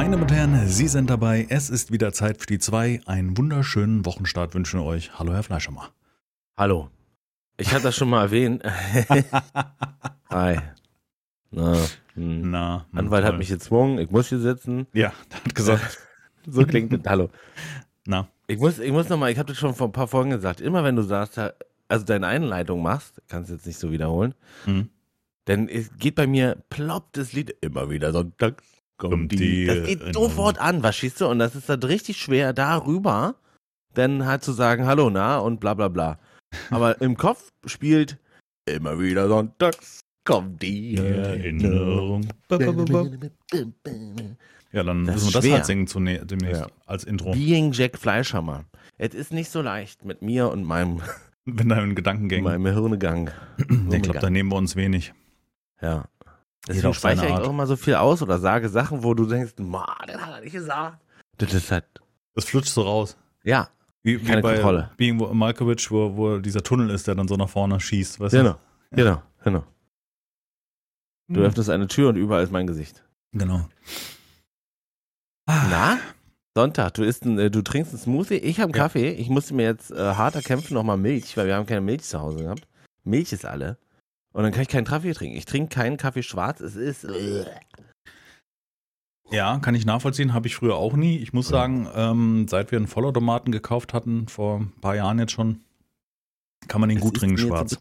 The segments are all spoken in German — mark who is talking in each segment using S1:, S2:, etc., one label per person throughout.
S1: Meine Damen und Herren, Sie sind dabei. Es ist wieder Zeit für die zwei. Einen wunderschönen Wochenstart wünschen wir euch. Hallo, Herr Fleischermacher.
S2: Hallo. Ich hatte das schon mal erwähnt. Hi. Na, hm.
S1: Na, hm,
S2: Anwalt hat
S1: toll.
S2: mich gezwungen, ich muss hier sitzen.
S1: Ja, hat gesagt.
S2: So klingt das. Hallo.
S1: Na,
S2: Ich muss, ich muss nochmal, ich habe das schon vor ein paar Folgen gesagt, immer wenn du sagst, also deine Einleitung machst, kannst du jetzt nicht so wiederholen,
S1: hm.
S2: denn es geht bei mir, ploppt das Lied immer wieder sonntags. Die Das geht sofort an, verstehst du? Und das ist dann richtig schwer, darüber dann halt zu sagen, hallo, na und bla bla bla. Aber im Kopf spielt immer wieder sonntags kommt die
S1: Erinnerung. Ja, dann
S2: Das
S1: müssen wir das
S2: schwer.
S1: halt singen demnächst
S2: Ja.
S1: als Intro.
S2: Being Jack Fleischhammer. Es ist nicht so leicht mit mir und meinem,
S1: Wenn dein Gedankengänge.
S2: meinem Hirnegang.
S1: Ich glaube, da nehmen wir uns wenig.
S2: Ja. Deswegen speichere ich
S1: Art.
S2: auch immer so viel aus oder sage Sachen, wo du denkst, ma, das hat er nicht gesagt. Das ist halt,
S1: Das flutscht so raus.
S2: ja,
S1: Wie, wie
S2: Keine
S1: bei
S2: Kontrolle.
S1: Being Malkovich, wo, wo dieser Tunnel ist, der dann so nach vorne schießt. Weißt
S2: genau, genau, genau.
S1: du?
S2: Du öffnest eine Tür und überall ist mein Gesicht.
S1: Genau.
S2: Na? Sonntag, du, isst ein, äh, du trinkst einen Smoothie, ich habe einen
S1: Ja.
S2: Kaffee. Ich musste mir jetzt äh, hart erkämpfen, nochmal Milch, weil wir haben keine Milch zu Hause gehabt. Milch ist alle. Und dann kann ich keinen Kaffee trinken. Ich trinke keinen Kaffee schwarz. Es ist. äh,
S1: Ja, kann ich nachvollziehen, habe ich früher auch nie. Ich muss sagen, ähm, seit wir einen Vollautomaten gekauft hatten, vor ein paar Jahren jetzt schon, kann man den
S2: es
S1: gut trinken schwarz.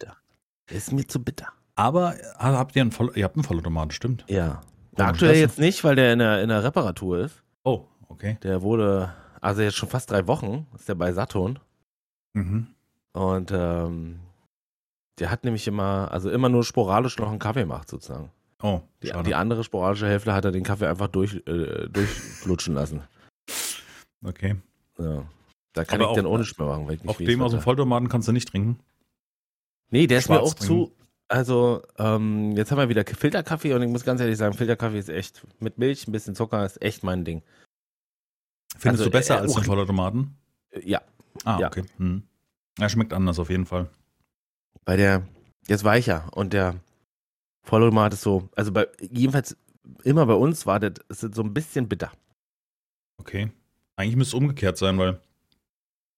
S2: Ist mir zu bitter.
S1: Aber äh, habt ihr einen Voll ihr habt einen Vollautomaten, stimmt?
S2: Ja.
S1: Warum
S2: Aktuell jetzt nicht, weil der in der, in der Reparatur ist.
S1: Oh, okay.
S2: Der wurde, also jetzt schon fast drei Wochen, ist der bei Saturn.
S1: Mhm.
S2: Und ähm, der hat nämlich immer, also immer nur sporadisch noch einen Kaffee gemacht, sozusagen.
S1: Oh,
S2: Die, die andere sporadische Hälfte hat er den Kaffee einfach durch, äh, durchflutschen lassen.
S1: okay.
S2: Ja. Da kann
S1: Aber
S2: ich dann
S1: auch-
S2: ohne mehr machen, weil ich nicht
S1: Auf dem aus dem Vollautomaten kannst du nicht trinken.
S2: Nee, der ist mir
S1: Schwarz
S2: auch zu. Also, ähm, jetzt haben wir wieder Filterkaffee und ich muss ganz ehrlich sagen, Filterkaffee ist echt mit Milch, ein bisschen Zucker, ist echt mein Ding.
S1: Findest
S2: Also,
S1: du besser
S2: äh,
S1: als den
S2: auch-
S1: Vollautomaten?
S2: Ja,
S1: Ah,
S2: ja.
S1: okay. Hm. Er schmeckt anders auf jeden Fall.
S2: Weil der, der ist weicher und der Vollautomat ist so, also bei, jedenfalls immer bei uns war das, das so ein bisschen bitter.
S1: Okay. Eigentlich müsste es umgekehrt sein, weil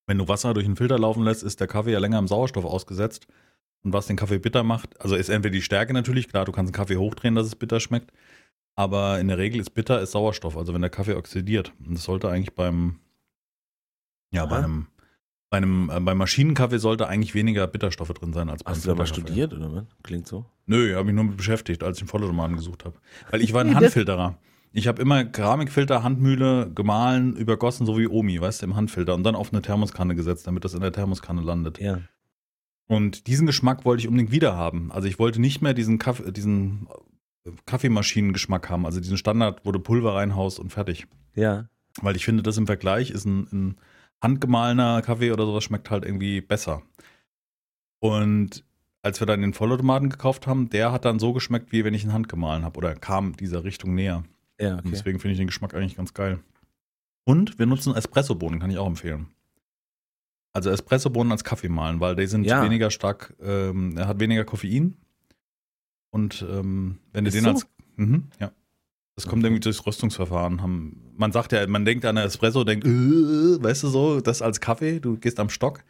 S1: wenn du Wasser durch einen Filter laufen lässt, ist der Kaffee ja länger im Sauerstoff ausgesetzt. Und was den Kaffee bitter macht, also ist entweder die Stärke natürlich, klar, du kannst einen Kaffee hochdrehen, dass es bitter schmeckt, aber in der Regel ist bitter ist Sauerstoff, also wenn der Kaffee oxidiert. Und das sollte eigentlich beim, ja, bei
S2: Aha.
S1: einem, bei einem, äh, beim Maschinenkaffee sollte eigentlich weniger Bitterstoffe drin sein als beim
S2: Hast du da mal
S1: Filterkaffee.
S2: studiert oder was? Klingt so.
S1: Nö, habe ich nur mit beschäftigt, als ich einen Vollautomaten gesucht habe. Weil ich war ein Handfilterer. Ich habe immer Keramikfilter, Handmühle gemahlen, übergossen, so wie Omi, weißt du, im Handfilter und dann auf eine Thermoskanne gesetzt, damit das in der Thermoskanne landet.
S2: Ja.
S1: Und diesen Geschmack wollte ich unbedingt wieder haben. Also ich wollte nicht mehr diesen, Kaffee, diesen Kaffeemaschinengeschmack haben, also diesen Standard, wo du Pulver reinhaust und fertig.
S2: Ja.
S1: Weil ich finde, das im Vergleich ist ein, ein handgemahlener Kaffee oder sowas schmeckt halt irgendwie besser. Und als wir dann den Vollautomaten gekauft haben, der hat dann so geschmeckt, wie wenn ich ihn handgemahlen habe oder kam dieser Richtung näher.
S2: Ja,
S1: Und
S2: okay.
S1: deswegen finde ich den Geschmack eigentlich ganz geil. Und wir nutzen Espressobohnen, kann ich auch empfehlen. Also Espressobohnen als Kaffee mahlen, weil die sind
S2: Ja.
S1: weniger stark, ähm, er hat weniger Koffein. Und ähm, wenn du den
S2: so?
S1: als. Mhm, ja. Das kommt irgendwie durchs Röstungsverfahren. Haben, man sagt ja, man denkt an Espresso, denkt, äh, weißt du so, das als Kaffee, du gehst am Stock.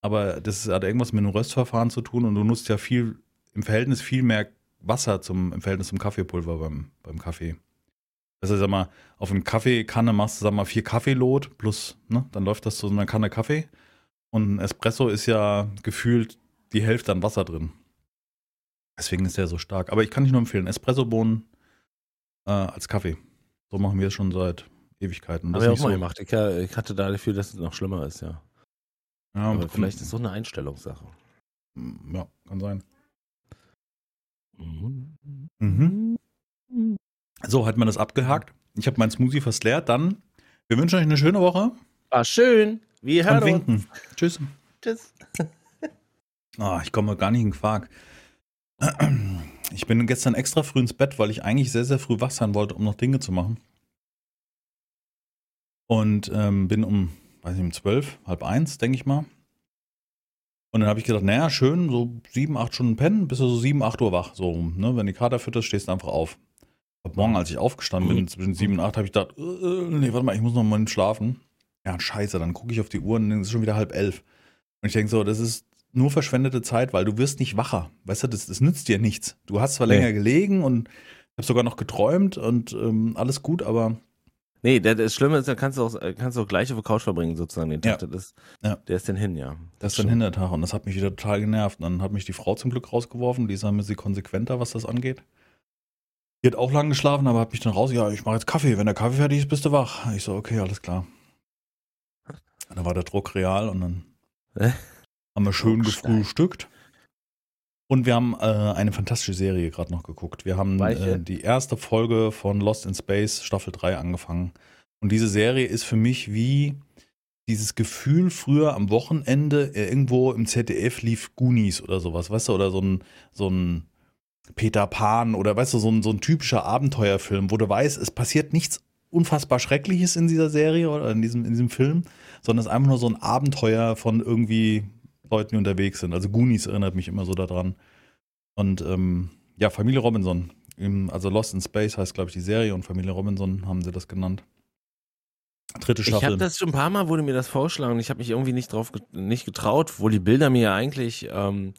S1: Aber das hat irgendwas mit einem Röstverfahren zu tun und du nutzt ja viel, im Verhältnis viel mehr Wasser zum, im Verhältnis zum Kaffeepulver beim, beim Kaffee. Also sag mal, auf eine Kaffeekanne machst du, sag mal, vier Kaffeelot plus, ne, dann läuft das zu so einer Kanne Kaffee. Und ein Espresso ist ja gefühlt die Hälfte an Wasser drin. Deswegen ist der so stark. Aber ich kann nicht nur empfehlen, Espressobohnen äh, als Kaffee. So machen wir es schon seit Ewigkeiten.
S2: Habe ich auch
S1: nicht
S2: mal
S1: so,
S2: gemacht. Ich, ha- ich hatte da das Gefühl, dass es noch schlimmer ist, ja.
S1: Ja,
S2: Aber vielleicht ist es so eine Einstellungssache.
S1: Ja, kann sein.
S2: Mhm.
S1: Mhm. So, hat man das abgehakt. Ich habe meinen Smoothie fast leer. Dann, wir wünschen euch eine schöne Woche.
S2: War schön. Wir
S1: Und
S2: hören uns.
S1: winken. Tschüss.
S2: Tschüss.
S1: Ah, ich komme gar nicht in Quark. Ich bin gestern extra früh ins Bett, weil ich eigentlich sehr, sehr früh wach sein wollte, um noch Dinge zu machen. Und ähm, bin um, weiß nicht, um zwölf, halb eins, denke ich mal. Und dann habe ich gedacht, naja, schön, so sieben, acht Stunden pennen, bist du so sieben, acht Uhr wach. So, ne? Wenn die Kater fütterst, stehst du einfach auf. Ab morgen, als ich aufgestanden bin, zwischen sieben und acht, habe ich gedacht, äh, nee, warte mal, ich muss noch mal schlafen. Ja, scheiße, dann gucke ich auf die Uhr und dann ist es schon wieder halb elf. Und ich denke so, das ist nur verschwendete Zeit, weil du wirst nicht wacher. Weißt du, das, das nützt dir nichts. Du hast zwar
S2: Nee.
S1: länger gelegen und habe sogar noch geträumt und ähm, alles gut, aber
S2: Nee, der, das Schlimme ist, da kannst du auch, äh, kannst du auch gleich auf der Couch verbringen, sozusagen, den Tag.
S1: Ja.
S2: Das,
S1: Ja.
S2: Der ist dann hin, ja.
S1: das ist dann
S2: stimmt.
S1: Hintertag und das hat mich wieder total genervt. Und dann hat mich die Frau zum Glück rausgeworfen, die ist ein bisschen konsequenter, was das angeht. Die hat auch lang geschlafen, aber hat mich dann raus, ja, ich mache jetzt Kaffee. Wenn der Kaffee fertig ist, bist du wach. Ich so, okay, alles klar. Und dann war der Druck real und dann? haben wir schön gefrühstückt. Und wir haben äh, eine fantastische Serie gerade noch geguckt. Wir haben äh, die erste Folge von Lost in Space Staffel 3 angefangen. Und diese Serie ist für mich wie dieses Gefühl früher am Wochenende äh, irgendwo im ZDF lief Goonies oder sowas, weißt du, oder so ein, so ein Peter Pan oder weißt du, so ein, so ein typischer Abenteuerfilm, wo du weißt, es passiert nichts unfassbar Schreckliches in dieser Serie oder in diesem, in diesem Film, sondern es ist einfach nur so ein Abenteuer von irgendwie Leuten, die unterwegs sind. Also Goonies erinnert mich immer so daran. Und ähm, ja, Familie Robinson, im, also Lost in Space heißt, glaube ich, die Serie und Familie Robinson haben sie das genannt. Dritte
S2: Ich
S1: Staffel.
S2: habe das schon ein paar Mal, wurde mir das vorgeschlagen und ich habe mich irgendwie nicht drauf nicht getraut, wo die Bilder mir ja eigentlich ähm,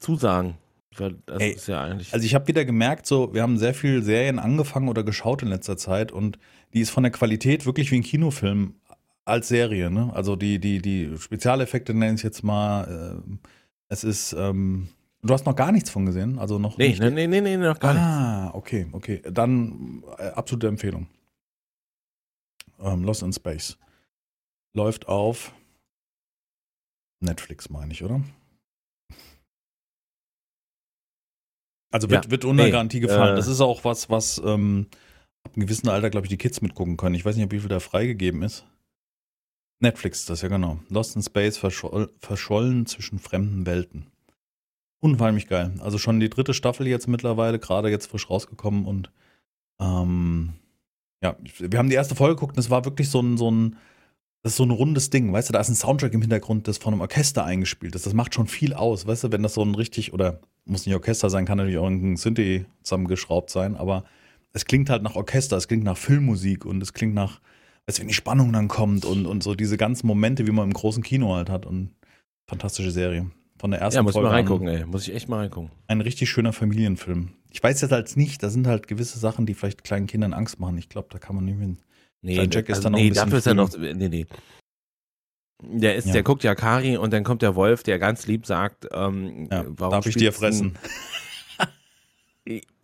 S2: zusagen.
S1: Ey,
S2: ist ja eigentlich.
S1: Also ich habe wieder gemerkt, so wir haben sehr viel Serien angefangen oder geschaut in letzter Zeit und die ist von der Qualität wirklich wie ein Kinofilm als Serie. Ne? Also die die die Spezialeffekte nenne ich jetzt mal. Äh, es ist. Ähm, du hast noch gar nichts von gesehen, also noch
S2: nee,
S1: nicht.
S2: nee, nee, nee, nee, noch gar nicht.
S1: ah, okay, okay. Dann äh, absolute Empfehlung. Ähm, Lost in Space läuft auf Netflix, meine ich, oder? Also wird,
S2: Ja.
S1: wird unter
S2: Nee,
S1: Garantie gefallen.
S2: äh,
S1: das ist auch was, was ähm, ab einem gewissen Alter, glaube ich, die Kids mitgucken können. Ich weiß nicht, ob wie viel da freigegeben ist. Netflix, ist das ja genau. Lost in Space verscholl, verschollen zwischen fremden Welten. Unheimlich geil. Also schon die dritte Staffel jetzt mittlerweile, gerade jetzt frisch rausgekommen und ähm, ja, wir haben die erste Folge geguckt und es war wirklich so ein, so ein, das ist so ein rundes Ding, weißt du, da ist ein Soundtrack im Hintergrund, das von einem Orchester eingespielt ist. Das macht schon viel aus, weißt du, wenn das so ein richtig, oder muss nicht Orchester sein, kann natürlich auch ein Synthi zusammengeschraubt sein, aber es klingt halt nach Orchester, es klingt nach Filmmusik und es klingt nach, du, wenn die Spannung dann kommt und, und so diese ganzen Momente, wie man im großen Kino halt hat und fantastische Serie. Von der ersten
S2: Ja, muss ich
S1: Folge
S2: mal
S1: an.
S2: reingucken, ey. Muss ich echt mal reingucken.
S1: Ein richtig schöner Familienfilm. Ich weiß jetzt halt nicht, da sind halt gewisse Sachen, die vielleicht kleinen Kindern Angst machen. Ich glaube, da kann man nicht mit.
S2: Nee,
S1: Jack ist
S2: also,
S1: dann noch
S2: nee dafür ist er noch. Nee, nee. Der, ist,
S1: Ja.
S2: der guckt ja Kari und dann kommt der Wolf, der ganz lieb sagt, ähm,
S1: Ja,
S2: warum
S1: darf ich dir fressen?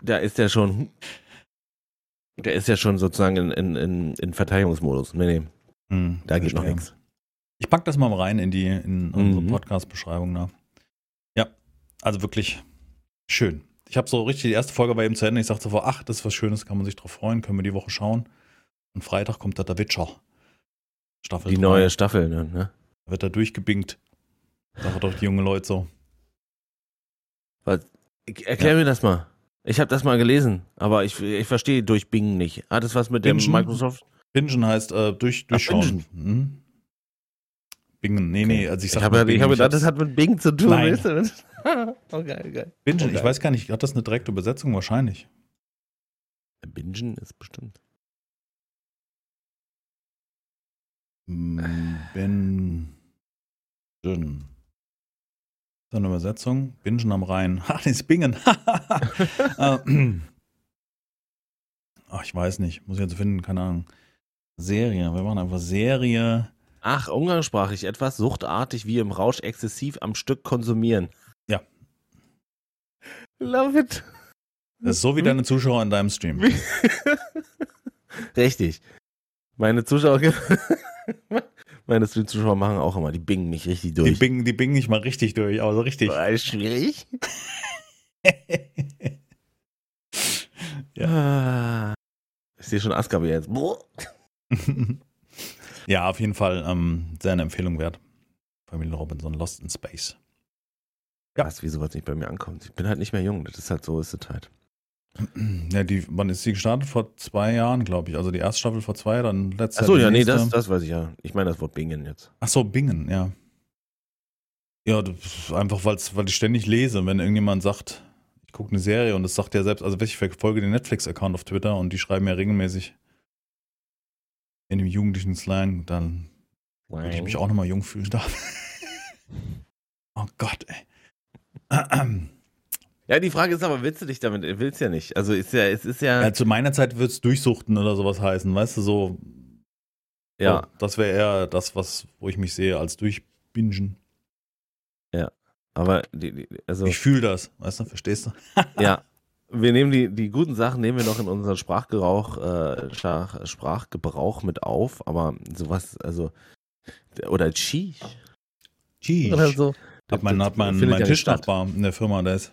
S2: Da ist der schon. Der ist ja schon sozusagen in, in, in, in Verteidigungsmodus. Nee, nee,
S1: Hm,
S2: da geht noch nichts.
S1: Ich pack das mal rein in die in unsere
S2: Mhm.
S1: Podcast-Beschreibung. Ne? Ja, also wirklich schön. Ich habe so richtig die erste Folge war eben zu Ende. Ich sagte so, ach, das ist was Schönes, kann man sich drauf freuen, können wir die Woche schauen. Und Freitag kommt da der Witcher. Staffel
S2: Die
S1: drei.
S2: neue Staffel, ne? ne?
S1: Wird da durchgebingt. Sagen doch die jungen Leute so.
S2: Ich- Erklär mir das mal. Ich habe das mal gelesen, aber ich, ich verstehe durch Bing nicht. Hat das was mit dem
S1: Bingen?
S2: Microsoft?
S1: Bingen heißt äh, durch, durchschauen. Mhm. Bingen, nee, nee, also ich
S2: Ich
S1: sag
S2: habe
S1: mal
S2: ich hab
S1: ich
S2: gedacht, das hat mit Bing zu tun.
S1: Nein.
S2: Oh, geil, geil.
S1: Bingen,
S2: Oh,
S1: ich weiß gar nicht, hat das eine direkte Übersetzung? Wahrscheinlich.
S2: Bingen ist bestimmt.
S1: Mm, Bingen. Da eine Übersetzung? Bingen am Rhein. Ha, das Bingen. Äh, Ach, ich weiß nicht. Muss ich jetzt finden, keine Ahnung. Serie. Wir machen einfach Serie.
S2: Ach, umgangssprachlich etwas suchtartig wie im Rausch exzessiv am Stück konsumieren.
S1: Ja.
S2: Love it.
S1: Das ist so wie
S2: Hm?
S1: deine Zuschauer in deinem Stream.
S2: Richtig. Meine Zuschauer, meine Stream-Zuschauer machen auch immer, die bingen mich richtig
S1: Die
S2: durch.
S1: bingen, die bingen nicht mal richtig durch, aber so richtig.
S2: Ist schwierig.
S1: Ja.
S2: Ah. Ich sehe schon Askabe jetzt.
S1: Ja, auf jeden Fall ähm, sehr eine Empfehlung wert. Familie Robinson, Lost in Space. Ja.
S2: Was, wie sowas nicht bei mir ankommt. Ich bin halt nicht mehr jung. Das ist halt so, ist es halt.
S1: Ja, die, wann ist sie gestartet? Vor zwei Jahren, glaube ich. Also die erste Staffel vor zwei, dann letztes
S2: Achso, ja, nee, das, das weiß ich ja. Ich meine das Wort bingen jetzt.
S1: Ach so, Bingen, ja. Ja, das einfach, weil's, weil ich ständig lese, wenn irgendjemand sagt, Ich gucke eine Serie und das sagt ja selbst, also ich verfolge den Netflix-Account auf Twitter und die schreiben ja regelmäßig in dem jugendlichen Slang, dann würde ich mich auch nochmal jung fühlen darf. oh Gott, ey.
S2: Ja, die Frage ist aber, willst du dich damit, willst ja nicht. Also ist ja, es ist ja.
S1: ja zu meiner Zeit wird es durchsuchten oder sowas heißen, weißt du, so.
S2: Ja.
S1: So, das wäre eher das, was, wo ich mich sehe, als durchbingen.
S2: Aber die, die, also
S1: Ich fühle das, weißt du, verstehst du?
S2: ja, wir nehmen die, die guten Sachen nehmen wir noch in unseren Sprachgebrauch, äh, Sprach, Sprachgebrauch mit auf, aber sowas, also oder Cheech oder so.
S1: Hat mein, hat mein, mein
S2: ja.
S1: Tischnachbar in der Firma, der ist,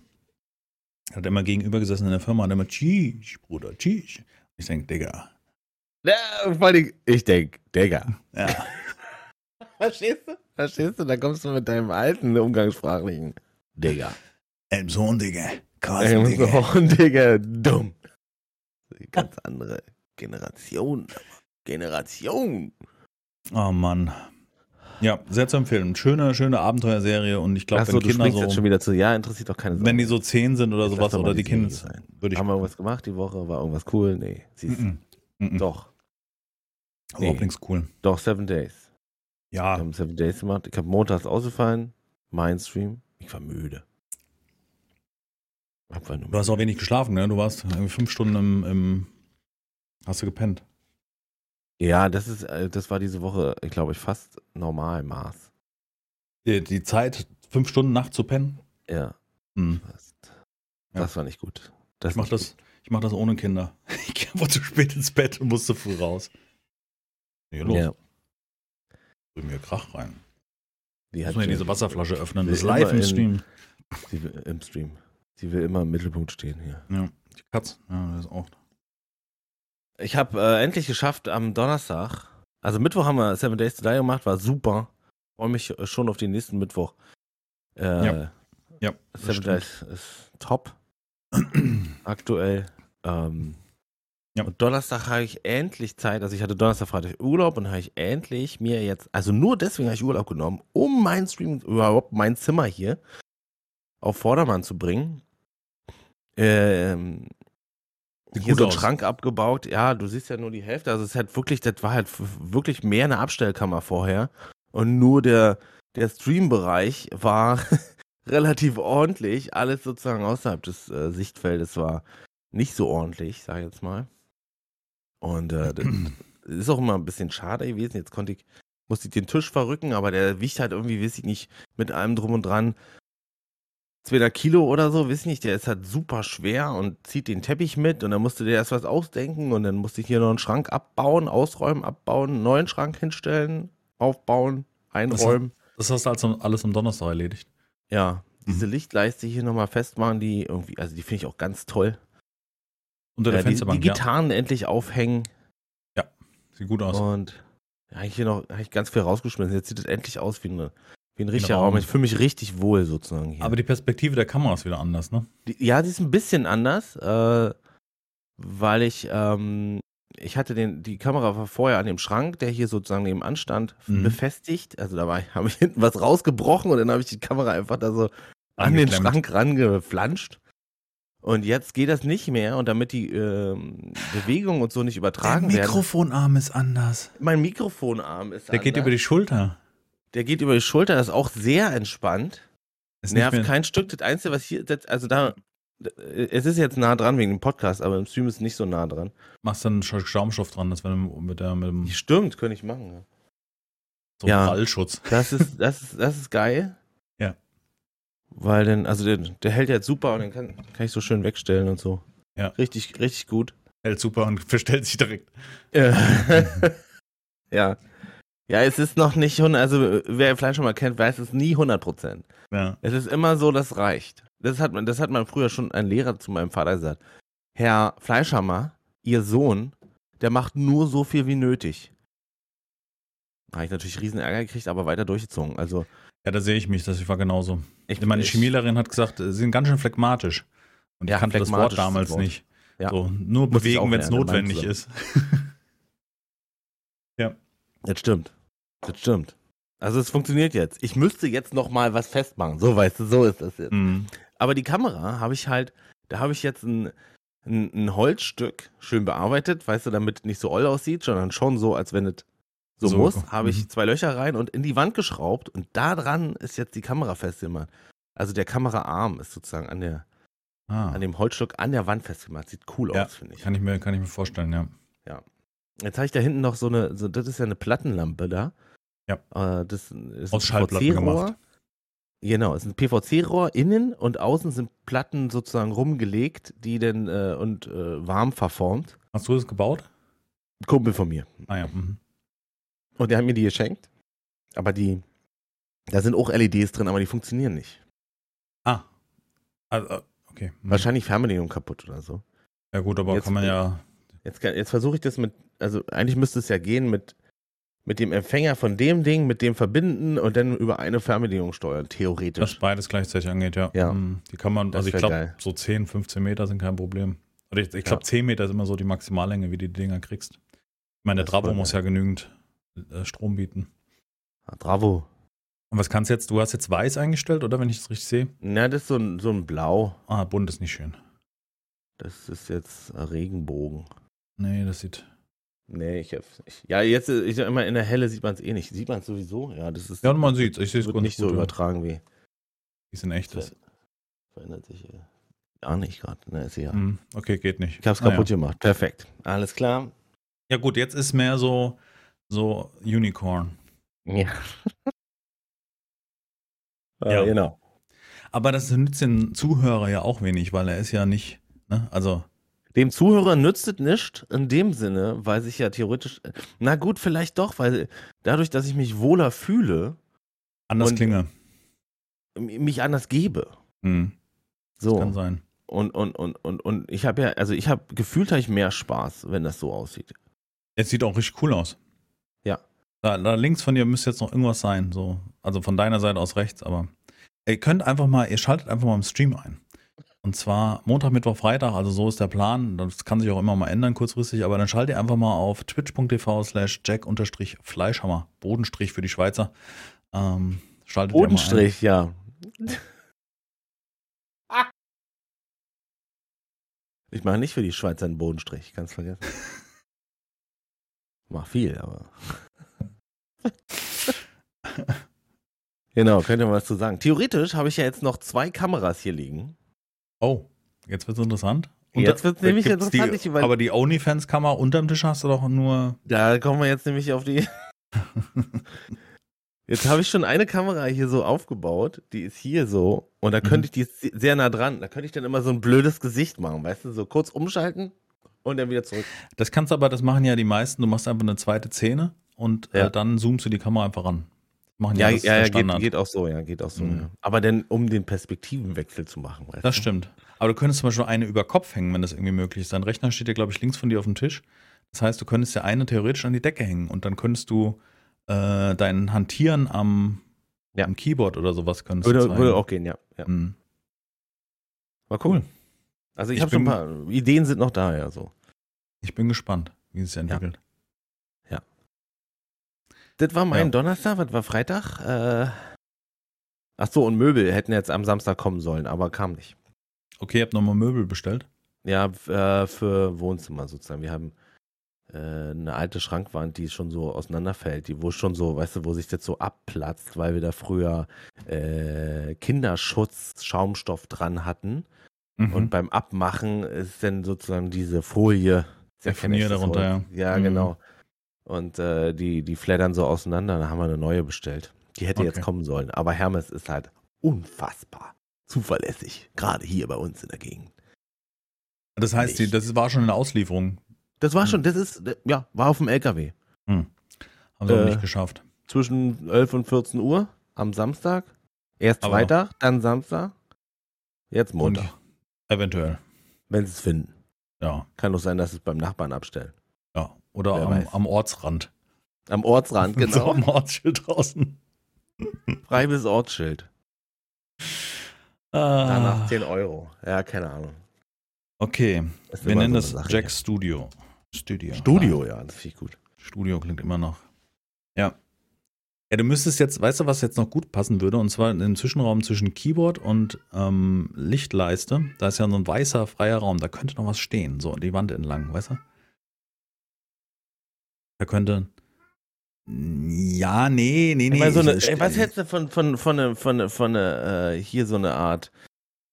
S1: hat immer gegenüber gesessen in der Firma, hat immer Cheech, Bruder, Cheech. Ich denke, Digga.
S2: Ja, vor allem, ich denk, Digga.
S1: Ja.
S2: Verstehst du? Verstehst du? Da kommst du mit deinem alten umgangssprachlichen Digga.
S1: Elmsohn, Digga. Carsten, Digga.
S2: doch- Digga, dumm. Ganz andere Generation. Generation.
S1: Oh Mann. Ja, sehr zu empfehlen. Schöne, schöne Abenteuerserie und ich glaube, wenn
S2: du
S1: Kinder
S2: springst jetzt
S1: so,
S2: schon wieder zu. Ja, interessiert doch keine Sau.
S1: wenn die so zehn sind oder
S2: Jetzt
S1: sowas
S2: doch
S1: oder die
S2: die
S1: Kinder,
S2: sein.
S1: würde ich.
S2: Haben wir irgendwas gemacht die Woche? War irgendwas cool? Nee. Siehst.
S1: Mm -mm. Mm -mm.
S2: Doch.
S1: Überhaupt nichts cool.
S2: Doch, Seven Days. Wir
S1: Ja,
S2: haben Seven Days gemacht. Ich habe montags ausgefallen. Mein Stream. Ich war müde.
S1: Du hast auch wenig geschlafen, ne? Du warst fünf Stunden im, im hast du gepennt.
S2: Ja, das ist, äh, das war diese Woche, ich glaube ich, fast Normalmaß.
S1: Die, die Zeit, fünf Stunden Nacht zu pennen?
S2: Ja,
S1: Hm.
S2: fast.
S1: Ja.
S2: Das war nicht gut. Das
S1: Ich mach
S2: nicht
S1: das, ich mach das ohne Kinder. Ich gehe einfach zu spät ins Bett und musste früh raus. Hier
S2: gut.
S1: los,
S2: Ja,
S1: bring mir Krach rein.
S2: die
S1: Muss
S2: hat
S1: man hier
S2: schon-
S1: diese Wasserflasche öffnen. Das ist live im
S2: in-
S1: Stream.
S2: Sie will, Im Stream. Sie will immer im Mittelpunkt stehen hier.
S1: Ja, die Katz. Ja, das ist auch.
S2: Ich habe äh, endlich geschafft am Donnerstag. Also Mittwoch haben wir Seven Days to Die gemacht, war super. Freue mich schon auf den nächsten Mittwoch. Äh,
S1: Ja. Ja,
S2: Seven. Days ist top aktuell. Ähm,
S1: Ja.
S2: Und Donnerstag habe ich endlich Zeit. Also ich hatte Donnerstag, Freitag Urlaub und habe ich endlich mir jetzt, also nur deswegen habe ich Urlaub genommen, um mein Stream, überhaupt mein Zimmer hier auf Vordermann zu bringen. Ähm,
S1: Sieht
S2: hier so
S1: aus.
S2: Schrank abgebaut. Ja, du siehst ja nur die Hälfte. Also es ist halt wirklich, das war halt wirklich mehr eine Abstellkammer vorher. Und nur der, der Streambereich war relativ ordentlich. Alles sozusagen außerhalb des äh, Sichtfeldes war nicht so ordentlich, sag ich jetzt mal. Und äh, das ist auch immer ein bisschen schade gewesen. Jetzt konnte ich, musste ich den Tisch verrücken, aber der wiegt halt irgendwie, weiß ich nicht, mit allem drum und dran 200 Kilo oder so, weiß ich nicht, der ist halt super schwer und zieht den Teppich mit und dann musste der erst was ausdenken und dann musste ich hier noch einen Schrank abbauen, ausräumen, abbauen, einen neuen Schrank hinstellen, aufbauen, einräumen.
S1: Das hast du also alles am Donnerstag erledigt.
S2: Ja, diese
S1: Mhm.
S2: Lichtleiste hier nochmal festmachen, die irgendwie, also die finde ich auch ganz toll.
S1: Unter der
S2: Ja, die, die
S1: Fensterbank, ja.
S2: Gitarren endlich aufhängen
S1: Sieht gut aus.
S2: und ja, ich hier noch, habe ich ganz viel rausgeschmissen. Jetzt sieht es endlich aus wie, eine, wie ein richtiger
S1: Raum.
S2: Ich fühle mich richtig wohl sozusagen hier.
S1: Aber die Perspektive der Kamera ist wieder anders, ne?
S2: Die, ja, die ist ein bisschen anders, äh, weil ich, ähm, ich hatte den, die Kamera war vorher an dem Schrank, der hier sozusagen nebenan stand,
S1: Mhm.
S2: befestigt. Also da war ich- habe ich hinten was rausgebrochen und dann habe ich die Kamera einfach da so an den. Schrank rangeflanscht. Und jetzt geht das nicht mehr und damit die ähm, Bewegungen und so nicht übertragen werden.
S1: Mikrofonarm ist anders.
S2: Mein Mikrofonarm ist
S1: Der geht
S2: anders.
S1: über die Schulter.
S2: Der geht über die Schulter, ist auch sehr entspannt.
S1: Nicht
S2: Nervt kein Stück. Das Einzige, was hier, das, also da, es ist jetzt nah dran wegen dem Podcast, aber im Stream ist es nicht so nah dran.
S1: Machst dann Scha- Schaumstoff dran, das wäre mit, der, mit dem
S2: Stimmt, könnte ich machen. ja.
S1: so
S2: Ja.
S1: Prallschutz.
S2: Das ist, das ist, das ist geil.
S1: Ja.
S2: Weil dann, also der, der hält jetzt super und den kann, kann ich so schön wegstellen und so.
S1: Ja.
S2: Richtig, richtig gut.
S1: Hält super und verstellt sich direkt.
S2: ja. Ja, es ist noch nicht 100, also wer Fleisch schon mal kennt, weiß es nie 100 Prozent.
S1: Ja.
S2: Es ist immer so, das reicht. Das hat man, das hat man früher schon ein Lehrer zu meinem Vater gesagt. Herr Fleischhammer, Ihr Sohn, der macht nur so viel wie nötig. Da habe ich natürlich riesen Ärger gekriegt, aber weiter durchgezogen. Also
S1: Ja, da sehe ich mich, das war genauso.
S2: ich,
S1: Meine
S2: ich-
S1: Chemielehrerin hat gesagt, sie sind ganz schön phlegmatisch. Und ich
S2: Ja,
S1: kannte das Wort damals
S2: das Wort.
S1: nicht.
S2: Ja.
S1: So, nur
S2: Muss ich
S1: bewegen, wenn es notwendig ist.
S2: Das stimmt. Das stimmt. Also es funktioniert jetzt. Ich müsste jetzt noch mal was festmachen. So weißt du, so ist das jetzt.
S1: Mhm.
S2: Aber die Kamera habe ich halt, da habe ich jetzt ein, ein, ein Holzstück schön bearbeitet, weißt du, damit nicht so oll aussieht, sondern schon so, als wenn es so,
S1: So,
S2: muss,
S1: mhm.
S2: habe ich zwei Löcher rein und in die Wand geschraubt und da dran ist jetzt die Kamera festgemacht. Also der Kameraarm ist sozusagen an, der,
S1: Ah,
S2: an dem Holzstück an der Wand festgemacht. Sieht cool
S1: Ja,
S2: aus, finde ich.
S1: kann ich mir, kann ich mir vorstellen, ja.
S2: Jetzt habe ich da hinten noch so eine, so, das ist ja eine Plattenlampe da.
S1: Ja.
S2: Äh, das ist
S1: Aus Schallplatten gemacht.
S2: Genau, es ist ein PVC-Rohr innen und außen sind Platten sozusagen rumgelegt, die dann äh, und äh, warm verformt.
S1: Hast du das gebaut?
S2: Kumpel von mir.
S1: Ah ja. Mhm.
S2: Und der hat mir die geschenkt. Aber die, da sind auch LEDs drin, aber die funktionieren nicht.
S1: Ah. Also, äh, okay. Mhm.
S2: Wahrscheinlich Fernbedienung kaputt oder so.
S1: Ja gut, aber
S2: Jetzt-
S1: kann man ja.
S2: Jetzt, jetzt versuche ich das mit, also eigentlich müsste es ja gehen mit, mit dem Empfänger von dem Ding, mit dem verbinden und dann über eine Fernbedienung steuern,
S1: Dass
S2: theoretisch.
S1: beides gleichzeitig angeht, ja.
S2: Ja.
S1: Mhm. Die kann man,
S2: Das
S1: also ich glaube, so 10, 15 Meter sind kein Problem. Oder ich, ich glaube,
S2: Ja.
S1: 10 Meter ist immer so die Maximallänge, wie du die Dinger kriegst. Ich meine, der
S2: Das
S1: muss ja genügend äh, Strom bieten.
S2: Ah, Bravo.
S1: Und was kannst du jetzt? Du hast jetzt weiß eingestellt, oder wenn ich das richtig sehe?
S2: Na, das ist so ein, so ein Blau.
S1: Ah, bunt ist nicht schön.
S2: Das ist jetzt Regenbogen.
S1: Nee, das sieht.
S2: Nee, ich, ich ja, jetzt ich sag immer in der Helle sieht man es eh nicht. Sieht man es sowieso? Ja, das ist
S1: Ja, und man sieht Ich sehe es
S2: nicht so
S1: ja.
S2: übertragen wie.
S1: Die sind echtes.
S2: Verändert sich äh, gar nicht gerade. Ne, ist ja.
S1: Mhm. Okay, geht nicht.
S2: Ich hab's kaputt gemacht. Perfekt. Alles klar.
S1: Ja gut, jetzt ist mehr so, so Unicorn.
S2: Ja.
S1: Ja.
S2: Genau.
S1: Aber das nützt den Zuhörer ja auch wenig, weil er ist ja nicht, ne? Also,
S2: Dem Zuhörer nützt es nicht in dem Sinne, weil sich ja theoretisch. Na gut, vielleicht doch, weil dadurch, dass ich mich wohler fühle,
S1: anders klinge.
S2: mich anders gebe.
S1: Mhm.
S2: So.
S1: Kann sein.
S2: Und, und, und, und, und ich habe ja, also ich habe gefühlt habe ich mehr Spaß, wenn das so aussieht.
S1: Jetzt sieht auch richtig cool aus.
S2: Ja.
S1: Da, da links von dir müsste jetzt noch irgendwas sein, so. Also von deiner Seite aus rechts, aber ihr könnt einfach mal, ihr schaltet einfach mal im Stream ein. Und zwar Montag, Mittwoch, Freitag, also so ist der Plan. Das kann sich auch immer mal ändern kurzfristig, aber dann schaltet ihr einfach mal auf twitch.tv slash jack-fleischhammer, Bodenstrich für die Schweizer. Ähm, schaltet ihr mal ein.
S2: Bodenstrich, ja. Ich mache nicht für die Schweizer einen Bodenstrich, ganz vergessen. Mach viel, aber. genau, könnt ihr mal was zu sagen. Theoretisch habe ich ja jetzt noch zwei Kameras hier liegen.
S1: Oh, jetzt wird's interessant.
S2: Jetzt wird's nämlich
S1: gibt's
S2: interessant,
S1: Die, aber die OnlyFans-Kamera unterm Tisch hast du doch nur.
S2: Da kommen wir jetzt nämlich auf die. Jetzt habe ich schon eine Kamera hier so aufgebaut, die ist hier so und da könnte ich die sehr nah dran, da könnte ich dann immer so ein blödes Gesicht machen, weißt du, so kurz umschalten und dann wieder zurück.
S1: Das kannst du aber, das machen ja die meisten. Du machst einfach eine zweite Szene und
S2: Ja.
S1: äh, dann zoomst du die Kamera einfach ran. Machen
S2: Ja,
S1: ja,
S2: ja,
S1: das
S2: ja,
S1: der
S2: geht, geht auch so, ja, geht auch so.
S1: Mhm.
S2: Ja. Aber dann, um den Perspektivenwechsel zu machen, weißt
S1: Das
S2: du?
S1: stimmt. Aber du könntest zum Beispiel eine über Kopf hängen, wenn das irgendwie möglich ist. Dein Rechner steht ja, glaube ich, links von dir auf dem Tisch. Das heißt, du könntest ja eine theoretisch an die Decke hängen und dann könntest du äh, dein Hantieren am,
S2: Ja.
S1: am Keyboard oder sowas könntest
S2: Würde,
S1: zeigen.
S2: würde auch gehen, ja. ja.
S1: Mhm.
S2: Mal cool. Also ich,
S1: Ich
S2: habe schon ein paar Ideen sind noch da, ja, so.
S1: Ich bin gespannt, wie es sich entwickelt.
S2: Das war mein
S1: Ja.
S2: Donnerstag, was war Freitag? Äh, ach so, und Möbel hätten jetzt am Samstag kommen sollen, aber kam nicht.
S1: Okay, ihr habt nochmal Möbel bestellt.
S2: Ja, äh, für Wohnzimmer sozusagen. Wir haben äh, eine alte Schrankwand, die schon so auseinanderfällt, die wo schon so, weißt du, wo sich das so abplatzt, weil wir da früher äh, Kinderschutz Schaumstoff dran hatten
S1: Mhm.
S2: und beim Abmachen ist dann sozusagen diese Folie
S1: Der Furnier
S2: das
S1: darunter, ja.
S2: Ja,
S1: Mhm.
S2: genau. Und äh, die, die flattern so auseinander, dann haben wir eine neue bestellt. Die hätte jetzt
S1: Okay.
S2: kommen sollen. Aber Hermes ist halt unfassbar zuverlässig, gerade hier bei uns in der Gegend.
S1: das heißt,
S2: nicht.
S1: das war schon eine Auslieferung.
S2: Das war
S1: Hm.
S2: schon, das ist, ja, war auf dem LKW.
S1: Haben sie
S2: Äh,
S1: nicht geschafft.
S2: Zwischen 11 und 14 Uhr am Samstag. Erst
S1: Aber-
S2: Freitag, dann Samstag. Jetzt Montag,
S1: eventuell.
S2: wenn sie es finden.
S1: Ja,
S2: Kann doch sein, dass sie es beim Nachbarn abstellen.
S1: Ja. Oder am, am Ortsrand.
S2: Am Ortsrand,
S1: So
S2: genau.
S1: am Ortsschild draußen.
S2: Frei bis Ortsschild.
S1: Ah,
S2: Danach 10 Euro. Ja, keine Ahnung.
S1: okay, wir nennen
S2: so
S1: das
S2: Sache
S1: Jack Studio. Studio.
S2: hier. Studio, ja, das finde ich gut.
S1: Studio klingt immer noch. Ja. Ja, du müsstest jetzt, weißt du, was jetzt noch gut passen würde? Und zwar im Zwischenraum zwischen Keyboard und ähm, Lichtleiste. Da ist ja so ein weißer, freier Raum. Da könnte noch was stehen, so die Wand entlang, weißt du? Da könnte. Ja, nee, nee, nee.
S2: So eine,
S1: ich-
S2: ey, was hältst du von, von, von, von, von, von äh, hier so eine Art,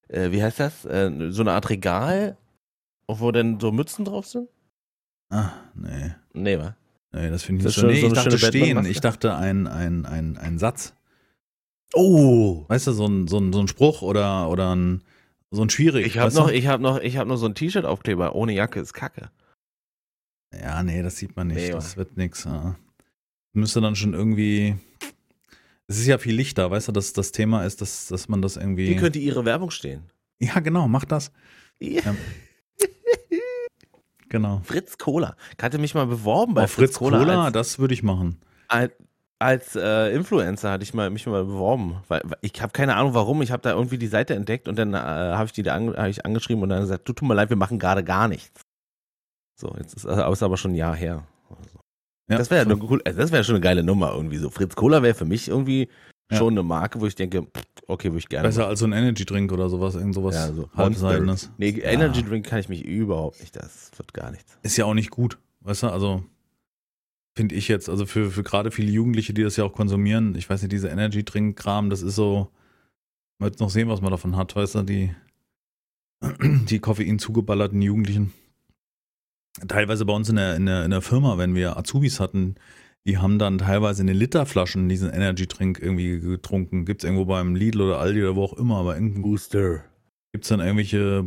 S2: äh, wie heißt das? Äh, so eine Art Regal, wo dann so Mützen drauf sind?
S1: Ah, nee.
S2: Nee, wa?
S1: Nee, das finde ich
S2: Das
S1: nicht so. Nee,
S2: so
S1: ich dachte stehen. Ich dachte ein, ein, ein, ein Satz.
S2: Oh!
S1: Weißt du, so ein, so ein, so ein Spruch oder, oder ein, so ein schwierig.
S2: Ich habe noch, ich habe noch, ich habe noch so ein T-Shirt-Aufkleber. Ohne Jacke ist Kacke.
S1: Ja, nee, das sieht man nicht.
S2: Nee,
S1: das wird nix. Ja. Müsste dann schon irgendwie. Es ist ja viel Lichter, weißt du, dass das Thema ist, dass, dass man das irgendwie.
S2: Wie könnte Ihre Werbung stehen?
S1: ja, genau, mach das. Ja. Genau.
S2: Fritz Cola. Hatte mich mal beworben bei
S1: Bei Fritz Cola,
S2: als,
S1: das würde ich machen.
S2: als, als äh, Influencer hatte ich mal, mich mal beworben. Weil, ich habe keine Ahnung warum. Ich habe da irgendwie die Seite entdeckt und dann äh, habe ich die da hab ich angeschrieben und dann gesagt, du tut mir leid, wir machen gerade gar nichts. So, jetzt ist, äh, ist aber schon ein Jahr her. Also,
S1: Ja,
S2: das wäre
S1: so.
S2: eine cool, also das wäre schon eine geile Nummer irgendwie so. Fritz Cola wäre für mich irgendwie
S1: Ja.
S2: schon eine Marke, wo ich denke, okay, würde ich gerne.
S1: Besser als so ein Energy Drink oder sowas, irgend sowas
S2: Ja, so
S1: halbseidenes.
S2: Nee, Energy Drink kann ich mich überhaupt nicht. Das wird gar nichts.
S1: Ist ja auch nicht gut, weißt du, also finde ich jetzt, also für, für gerade viele Jugendliche, die das ja auch konsumieren, ich weiß nicht, diese Energy Drink Kram, das ist so, man wird noch sehen, was man davon hat, weißt du, die, die Koffein zugeballerten Jugendlichen. Teilweise bei uns in der, in der, in der Firma, wenn wir Azubis hatten, die haben dann teilweise in den Literflaschen diesen Energy Drink irgendwie getrunken. Gibt es irgendwo beim Lidl oder Aldi oder wo auch immer, aber irgendwo
S2: Booster.
S1: gibt es dann irgendwelche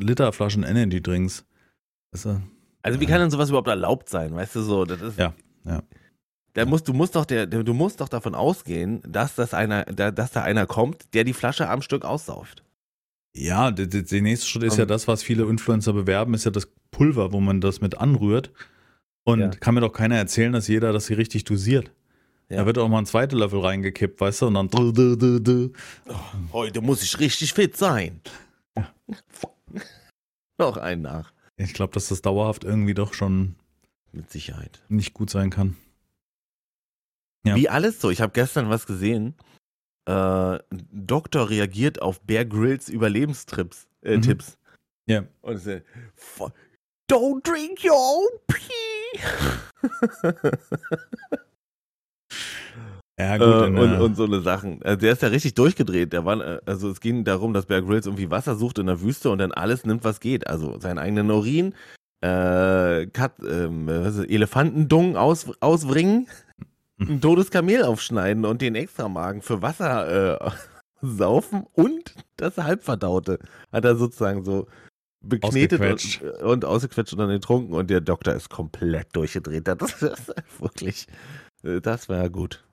S1: Literflaschen Energy Drinks. Weißt du?
S2: Also wie kann denn sowas überhaupt erlaubt sein? Weißt du so, das ist
S1: Ja, ja.
S2: Da musst, du musst doch der, der, du musst doch davon ausgehen, dass das einer, da, dass da einer kommt, der die Flasche am Stück aussauft.
S1: Ja, der, der, nächste Schritt ist
S2: Um-
S1: ja das, was viele Influencer bewerben, ist ja das Pulver, wo man das mit anrührt. Und
S2: Ja.
S1: kann mir doch keiner erzählen, dass jeder das hier richtig dosiert.
S2: Ja.
S1: Da wird auch mal ein zweiter Löffel reingekippt, weißt du, und dann. du, du, du, du.
S2: Heute muss ich richtig fit sein. Noch einen nach.
S1: Ich glaube, dass das dauerhaft irgendwie doch schon
S2: Mit Sicherheit.
S1: nicht gut sein kann. Ja.
S2: Wie alles so. Ich habe gestern was gesehen. Äh, Doktor reagiert auf Bear Grylls Überlebenstipps. Äh,
S1: Mhm.
S2: Tipps.
S1: Ja.
S2: Und es ist, "F- Don't drink your own pee.
S1: Ja,
S2: Äh,
S1: gut. in
S2: und, und so eine Sachen. Also der ist ja richtig durchgedreht. Der war, äh, also es ging darum, dass Bear Grylls irgendwie Wasser sucht in der Wüste und dann alles nimmt, was geht. Also seinen eigenen Urin, äh, Kat, ähm, was ist, Elefantendung aus, ausbringen,
S1: Mhm.
S2: Ein totes Kamel aufschneiden und den Extramagen für Wasser äh, saufen und das Halbverdaute hat er sozusagen so beknetet
S1: Ausgequetscht.
S2: und, und ausgequetscht und dann getrunken und der Doktor ist komplett durchgedreht. Das ist wirklich, äh, das war gut.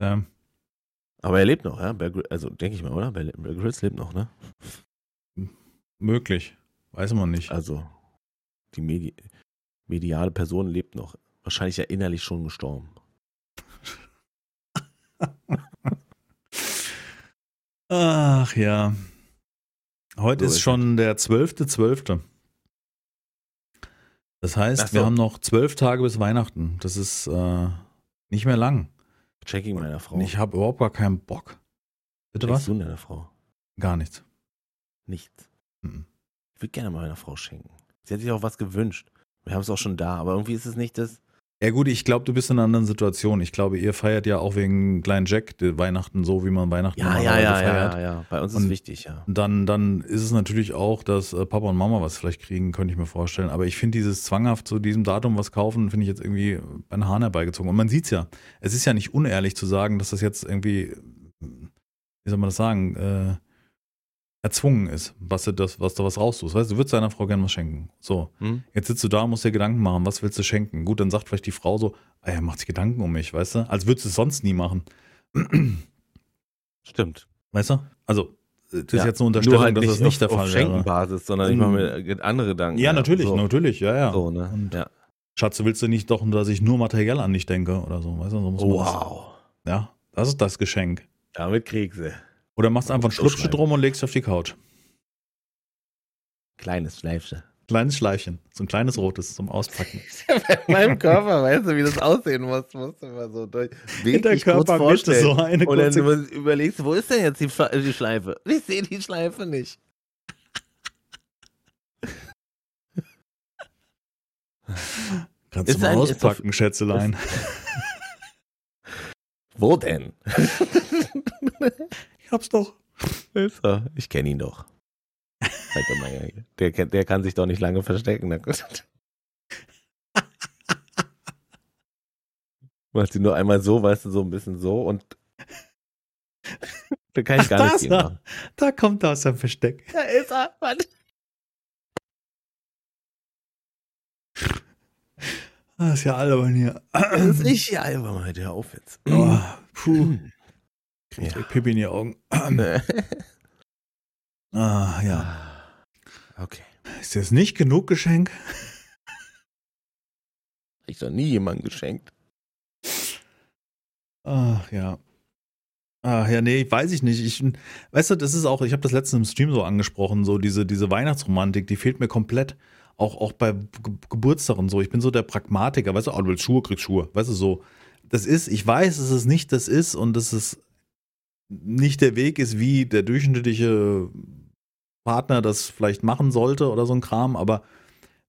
S1: ja.
S2: Aber er lebt noch, ja? Also denke ich mal, oder? Bear Grylls lebt noch, ne?
S1: möglich. Weiß man nicht.
S2: Also die Medi mediale Person lebt noch. Wahrscheinlich ja innerlich schon gestorben.
S1: Ach ja. Heute
S2: So
S1: ist
S2: ist
S1: schon der 12.12. Das heißt,
S2: so.
S1: wir haben noch zwölf Tage bis Weihnachten. Das ist äh, nicht mehr lang.
S2: Checking meiner Frau.
S1: Ich habe überhaupt gar keinen Bock. Bitte
S2: Schenkst
S1: was?
S2: du deiner Frau?
S1: Gar nichts.
S2: Nichts.
S1: Mhm.
S2: Ich würde gerne mal meiner Frau schenken. Sie hat sich auch was gewünscht. Wir haben es auch schon da, aber irgendwie ist es nicht das.
S1: Ja gut, ich glaube, du bist in einer anderen Situation. Ich glaube, ihr feiert ja auch wegen kleinen Jack Weihnachten so, wie man Weihnachten
S2: Ja, ja, ja, ja,
S1: feiert.
S2: ja, ja. Bei uns ist
S1: Und-
S2: wichtig, ja.
S1: Und Dann, dann ist es natürlich auch, dass äh, Papa und Mama was vielleicht kriegen, könnte ich mir vorstellen. Aber ich finde dieses zwanghaft zu diesem Datum was kaufen, finde ich jetzt irgendwie bei den Haaren herbeigezogen. Und man sieht's ja. Es ist ja nicht unehrlich zu sagen, dass das jetzt irgendwie, wie soll man das sagen, äh, erzwungen ist, was du das, was du was raustust. Weißt du, du würdest deiner Frau gerne was schenken. So.
S2: Hm?
S1: Jetzt sitzt du da und musst dir Gedanken machen, was willst du schenken? Gut, dann sagt vielleicht die Frau so, ah, er macht sich Gedanken um mich, weißt du? Als würdest du es sonst nie machen.
S2: Stimmt.
S1: Weißt du? Also, das ist
S2: Ja.
S1: jetzt eine Unterstellung,
S2: Nur halt
S1: dass das nicht der
S2: auf,
S1: Fall
S2: auf. Schenkenbasis, sondern ich mache mir andere Gedanken.
S1: Ja, natürlich,
S2: so.
S1: natürlich, ja, ja.
S2: So, ne?
S1: Und
S2: ja.
S1: Schatz, willst du nicht doch, dass ich nur materiell an dich denke oder so? Weißt du, so
S2: Wow.
S1: Das, ja, das ist das Geschenk.
S2: Damit krieg sie.
S1: Oder machst einfach ein Schlupfchen drum und legst auf die Couch.
S2: Kleines Schleifchen.
S1: Kleines Schleifchen, so ein kleines rotes zum Auspacken.
S2: Bei meinem Körper, weißt du, wie das aussehen muss, musst du mal so durch.
S1: In der Körpermitte so eine
S2: Und dann überlegst du, wo ist denn jetzt die, die Schleife? Ich sehe die Schleife nicht.
S1: Kannst du mal ein, auspacken, Schätzelein.
S2: Wo denn?
S1: ich hab's doch.
S2: Ich kenne ihn doch. Der, der kann sich doch nicht lange verstecken. Machst du nur einmal so, weißt du, so ein bisschen so und da kann ich Ach, gar nicht
S1: da, da kommt er aus seinem Versteck.
S2: Da ist er, Mann.
S1: Das ist ja albern hier.
S2: Das ist richtig albern heute, hör auf jetzt.
S1: Oh, puh. Krieg ich ja. Pipi in die Augen. ah, ja.
S2: Okay.
S1: Ist das nicht genug Geschenk?
S2: Ich doch nie jemandem geschenkt.
S1: Ach ja. Ach ja, nee, weiß ich nicht. Ich, weißt du, das ist auch, ich habe das letzte im Stream so angesprochen, so diese, diese Weihnachtsromantik, die fehlt mir komplett. Auch, auch bei Ge Geburtstagen so. Ich bin so der Pragmatiker, weißt du, oh, du willst Schuhe, kriegst Schuhe. Weißt du, so. Das ist, ich weiß, dass es nicht das ist und dass es nicht der Weg ist, wie der durchschnittliche Partner das vielleicht machen sollte oder so ein Kram, aber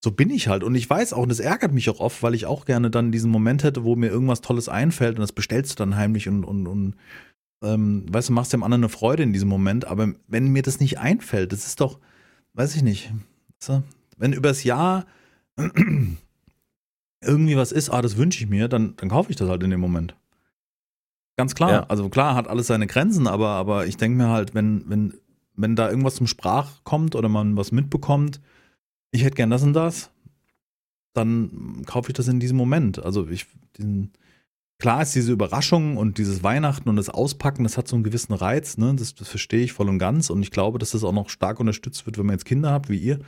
S1: so bin ich halt. Und ich weiß auch, und das ärgert mich auch oft, weil ich auch gerne dann diesen Moment hätte, wo mir irgendwas Tolles einfällt und das bestellst du dann heimlich und, und, und ähm, weißt du, machst dem anderen eine Freude in diesem Moment. Aber wenn mir das nicht einfällt, das ist doch, weiß ich nicht, wenn übers Jahr irgendwie was ist, ah, das wünsche ich mir, dann, dann kaufe ich das halt in dem Moment. Ganz klar. Ja. Also klar, hat alles seine Grenzen, aber, aber ich denke mir halt, wenn, wenn wenn da irgendwas zum Sprach kommt oder man was mitbekommt, ich hätte gern das und das, dann kaufe ich das in diesem Moment. Also ich, diesen, klar ist diese Überraschung und dieses Weihnachten und das Auspacken, das hat so einen gewissen Reiz, ne? das, das verstehe ich voll und ganz und ich glaube, dass das auch noch stark unterstützt wird, wenn man jetzt Kinder hat, wie ihr,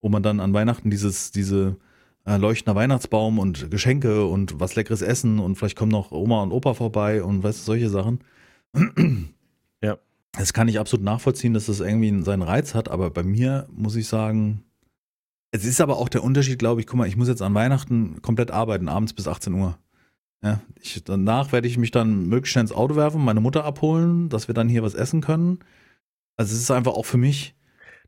S1: wo man dann an Weihnachten dieses, diese äh, leuchtender Weihnachtsbaum und Geschenke und was leckeres Essen und vielleicht kommen noch Oma und Opa vorbei und weißt du, solche Sachen.
S2: Ja
S1: das kann ich absolut nachvollziehen, dass das irgendwie seinen Reiz hat, aber bei mir muss ich sagen, es ist aber auch der Unterschied, glaube ich, guck mal, ich muss jetzt an Weihnachten komplett arbeiten, abends bis 18 Uhr. Ja, ich, danach werde ich mich dann möglichst schnell ins Auto werfen, meine Mutter abholen, dass wir dann hier was essen können. Also es ist einfach auch für mich.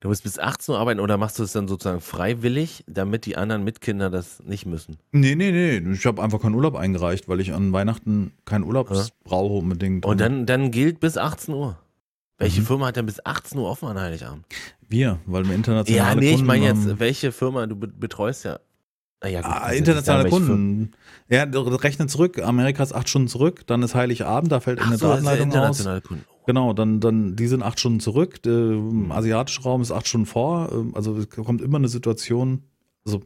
S2: Du musst bis 18 Uhr arbeiten oder machst du es dann sozusagen freiwillig, damit die anderen Mitkinder das nicht müssen?
S1: Nee, nee, nee. Ich habe einfach keinen Urlaub eingereicht, weil ich an Weihnachten keinen Urlaub ja. brauche unbedingt.
S2: Und dann, dann gilt bis 18 Uhr. Welche mhm. Firma hat denn bis 18 Uhr offen an Heiligabend?
S1: Wir, weil wir internationale
S2: Ja, nee,
S1: Kunden
S2: ich meine jetzt, welche Firma du betreust ja.
S1: Ah, ja, gut, ah, internationale Kunden. Ja, rechnen zurück. Amerika ist acht Stunden zurück, dann ist Heiligabend, da fällt Ach eine so, Datenleitung ja aus. Kunden. Genau, dann, dann, die sind acht Stunden zurück. Der mhm. asiatische Raum ist acht Stunden vor. Ähm, also es kommt immer eine Situation, also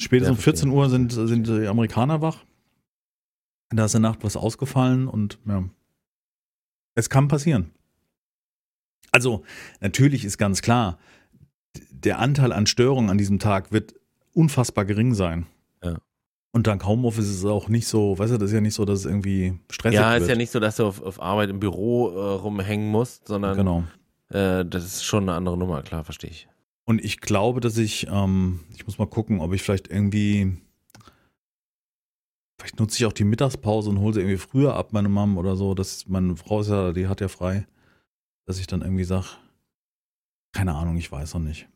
S1: spätestens um 14 Uhr sind, sind die Amerikaner wach. Da ist in der Nacht was ausgefallen und ja. Es kann passieren. Also natürlich ist ganz klar, der Anteil an Störungen an diesem Tag wird unfassbar gering sein. Und dank Homeoffice ist es auch nicht so, weißt du, das ist ja nicht so, dass es irgendwie stressig
S2: ja,
S1: wird.
S2: Ja, ist ja nicht so, dass du auf, auf Arbeit im Büro äh, rumhängen musst, sondern
S1: genau.
S2: äh, das ist schon eine andere Nummer, klar, verstehe ich.
S1: Und ich glaube, dass ich, ähm, ich muss mal gucken, ob ich vielleicht irgendwie, vielleicht nutze ich auch die Mittagspause und hole sie irgendwie früher ab, meine Mom oder so. Das, meine Frau ist ja, die hat ja frei dass ich dann irgendwie sage, keine Ahnung, ich weiß noch nicht.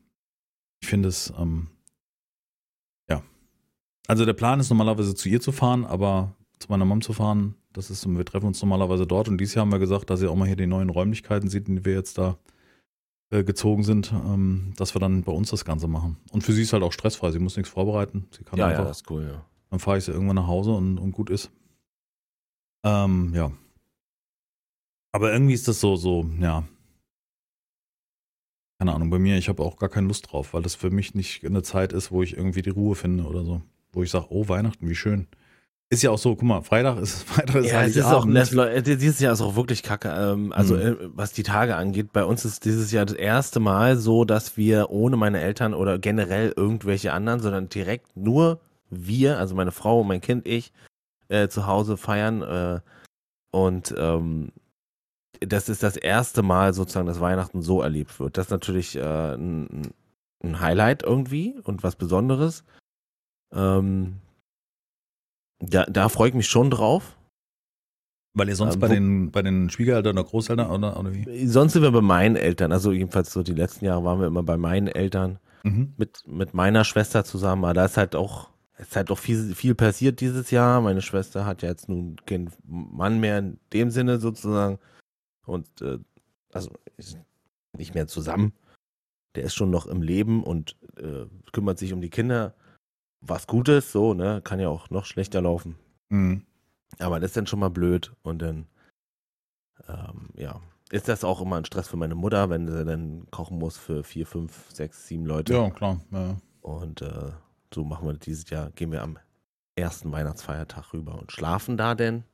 S1: Ich finde es, ähm. Also der Plan ist normalerweise zu ihr zu fahren, aber zu meiner Mom zu fahren, das ist, wir treffen uns normalerweise dort und dieses Jahr haben wir gesagt, dass sie auch mal hier die neuen Räumlichkeiten sieht, in die wir jetzt da äh, gezogen sind, ähm, dass wir dann bei uns das Ganze machen. Und für sie ist halt auch stressfrei, sie muss nichts vorbereiten. Sie kann
S2: ja,
S1: einfach,
S2: ja, das ist cool, ja.
S1: Dann fahre ich sie irgendwann nach Hause und, und gut ist. Ähm, ja, aber irgendwie ist das so, so, ja. Keine Ahnung, bei mir, ich habe auch gar keine Lust drauf, weil das für mich nicht eine Zeit ist, wo ich irgendwie die Ruhe finde oder so. Wo ich sage, oh, Weihnachten, wie schön. Ist ja auch so, guck mal, Freitag ist Freitag ist
S2: ja, es ist auch, dieses Jahr ist auch wirklich kacke. Ähm, also mhm. was die Tage angeht, bei uns ist dieses Jahr das erste Mal so, dass wir ohne meine Eltern oder generell irgendwelche anderen, sondern direkt nur wir, also meine Frau, mein Kind, ich, äh, zu Hause feiern. Äh, und ähm, das ist das erste Mal sozusagen, dass Weihnachten so erlebt wird. Das ist natürlich äh, ein, ein Highlight irgendwie und was Besonderes. Ähm, da, da freue ich mich schon drauf.
S1: Weil ihr sonst
S2: Ähm,
S1: bei, den, bei den Schwiegereltern oder Großeltern oder, oder wie?
S2: Sonst sind wir bei meinen Eltern, also jedenfalls so die letzten Jahre waren wir immer bei meinen Eltern
S1: Mhm.
S2: mit, mit meiner Schwester zusammen, aber da ist halt auch, ist halt auch viel, viel passiert dieses Jahr. Meine Schwester hat ja jetzt nun keinen Mann mehr in dem Sinne sozusagen und äh, also nicht mehr zusammen. Der ist schon noch im Leben und äh, kümmert sich um die Kinder. Was Gutes, so, ne? Kann ja auch noch schlechter laufen.
S1: Mhm.
S2: Aber das ist dann schon mal blöd und dann, ähm, ja, ist das auch immer ein Stress für meine Mutter, wenn sie dann kochen muss für vier, fünf, sechs, sieben Leute.
S1: Ja, klar. Ja.
S2: Und äh, so machen wir dieses Jahr, gehen wir am ersten Weihnachtsfeiertag rüber und schlafen da denn.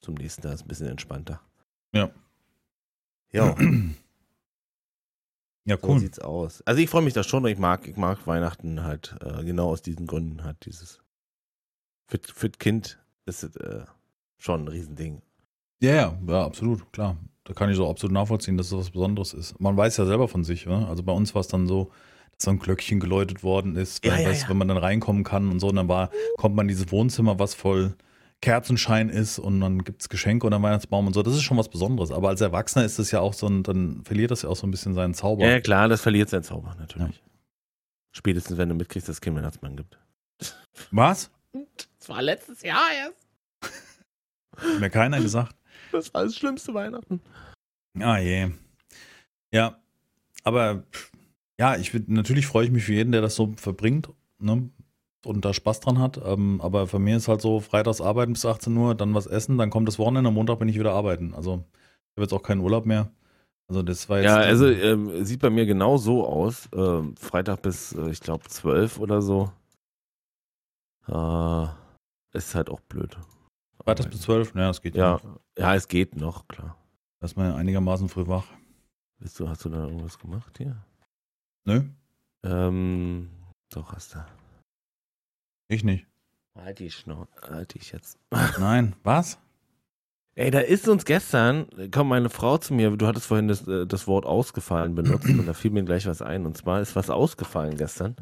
S2: Zum nächsten Tag ist ein bisschen entspannter.
S1: Ja.
S2: Ja,
S1: Ja,
S2: so
S1: cool.
S2: sieht's aus. Also ich freue mich da schon und ich mag, ich mag Weihnachten halt äh, genau aus diesen Gründen halt dieses für, für das Kind ist es äh, schon ein Riesending.
S1: Ja, ja, ja, absolut, klar. Da kann ich so absolut nachvollziehen, dass das was Besonderes ist. Man weiß ja selber von sich, ne? Also bei uns war es dann so, dass so ein Glöckchen geläutet worden ist,
S2: Ja,
S1: wenn,
S2: ja,
S1: weißt,
S2: ja.
S1: wenn man dann reinkommen kann und so. Und dann war, kommt man in dieses Wohnzimmer, was voll Kerzenschein ist und dann gibt es Geschenke und ein Weihnachtsbaum und so. Das ist schon was Besonderes. Aber als Erwachsener ist es ja auch so ein, dann verliert das ja auch so ein bisschen seinen Zauber.
S2: Ja, klar, das verliert seinen Zauber natürlich. Spätestens, wenn du mitkriegst, dass es keinen Weihnachtsmann gibt.
S1: Was?
S2: Das war letztes Jahr erst.
S1: Hat mir keiner gesagt.
S2: Das war das schlimmste Weihnachten.
S1: Ah je. Ja, aber ja, ich würde natürlich freue ich mich für jeden, der das so verbringt, ne? Und da Spaß dran hat. Ähm, aber für mich ist halt so, freitags arbeiten bis 18 Uhr, dann was essen, dann kommt das Wochenende, am Montag bin ich wieder arbeiten. Also ich habe jetzt auch keinen Urlaub mehr. Also das war jetzt.
S2: Ja, also ähm, sieht bei mir genau so aus. Ähm, Freitag bis, äh, ich glaube, 12 oder so. Äh, ist halt auch blöd.
S1: Freitags bis 12, ja, das geht
S2: Ja, ja, es geht noch, klar.
S1: Da ist man einigermaßen früh wach.
S2: Bist du, hast du da irgendwas gemacht hier?
S1: Nö,
S2: Ähm, doch, hast du.
S1: Ich nicht.
S2: Halt die Schnauze, halt dich jetzt.
S1: Nein, was?
S2: Ey, da ist uns gestern, kommt meine Frau zu mir, du hattest vorhin das, äh, das Wort ausgefallen benutzt und da fiel mir gleich was ein. Und zwar ist was ausgefallen gestern.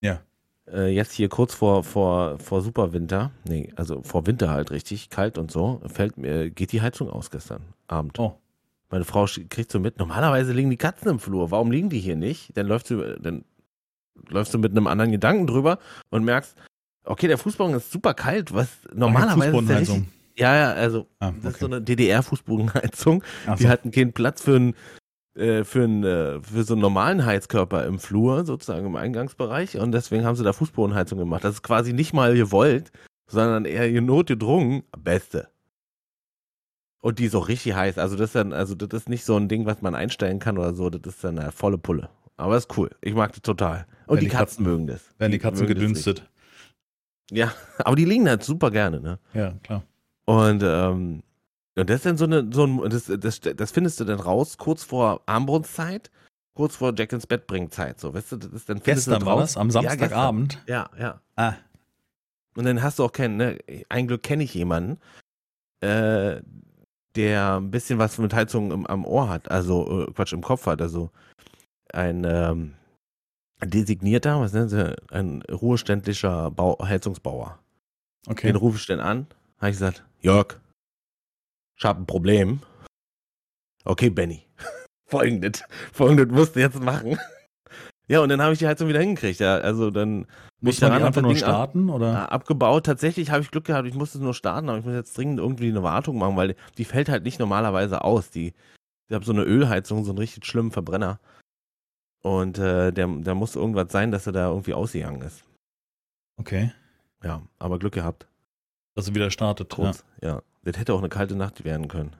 S1: Ja.
S2: Äh, jetzt hier kurz vor, vor, vor Superwinter, nee, also vor Winter halt richtig, kalt und so, fällt mir, geht die Heizung aus gestern Abend.
S1: Oh.
S2: Meine Frau kriegt so mit, normalerweise liegen die Katzen im Flur, warum liegen die hier nicht? Dann läufst du, dann läufst du mit einem anderen Gedanken drüber und merkst, okay, der Fußboden ist super kalt, was normalerweise ist der richtig,
S1: Fußbodenheizung.
S2: ja, ja, also
S1: Ah,
S2: das ist so
S1: okay.
S2: eine DDR-Fußbodenheizung.
S1: Ach
S2: Die
S1: so.
S2: hatten keinen Platz für einen äh, für, einen, äh, für so einen normalen Heizkörper im Flur, sozusagen im Eingangsbereich. Und deswegen haben sie da Fußbodenheizung gemacht. Das ist quasi nicht mal gewollt, sondern eher ihr notgedrungen. Beste. Und die ist auch richtig heiß. Also das ist dann, also das ist nicht so ein Ding, was man einstellen kann oder so. Das ist dann eine volle Pulle. Aber ist cool. Ich mag das total. Und die
S1: die
S2: Katzen,
S1: Katzen-
S2: mögen das.
S1: Werden die Katzen
S2: mögen das
S1: gedünstet.
S2: Ja, aber die liegen halt super gerne, ne?
S1: Ja, klar.
S2: Und, ähm, und das ist dann so eine, so ein, das, das, das findest du dann raus, kurz vor Armbrustzeit, kurz vor Jack ins Bett bringen Zeit, so, weißt du, das ist dann findest
S1: Gestern
S2: du
S1: war
S2: raus.
S1: das, am
S2: Ja,
S1: Samstagabend.
S2: Ja, ja.
S1: Ah,
S2: Und dann hast du auch keinen, ne, ein Glück kenne ich jemanden, äh, der ein bisschen was mit Heizung im, am Ohr hat, also, äh, Quatsch, im Kopf hat, also ein, ähm, designierter, was nennen sie, ein ruheständlicher Bau, Heizungsbauer.
S1: okay.
S2: Den rufe ich dann an, habe ich gesagt, Jörg, ich habe ein Problem. Okay, Benny. Folgendes, folgendes musst du jetzt machen. Ja, und dann habe ich die Heizung wieder hingekriegt. Ja, also dann
S1: Muss
S2: ich
S1: man einfach nur
S2: Ding ab-
S1: starten? Oder?
S2: äh, abgebaut. Tatsächlich habe ich Glück gehabt, ich musste es nur starten, aber ich muss jetzt dringend irgendwie eine Wartung machen, weil die fällt halt nicht normalerweise aus. Die, ich habe so eine Ölheizung, so einen richtig schlimmen Verbrenner. Und äh, der, der muss irgendwas sein, dass er da irgendwie ausgegangen ist.
S1: Okay.
S2: Ja, aber Glück gehabt.
S1: Dass er wieder startet. Ja.
S2: Kurz. Ja. Das hätte auch eine kalte Nacht werden können.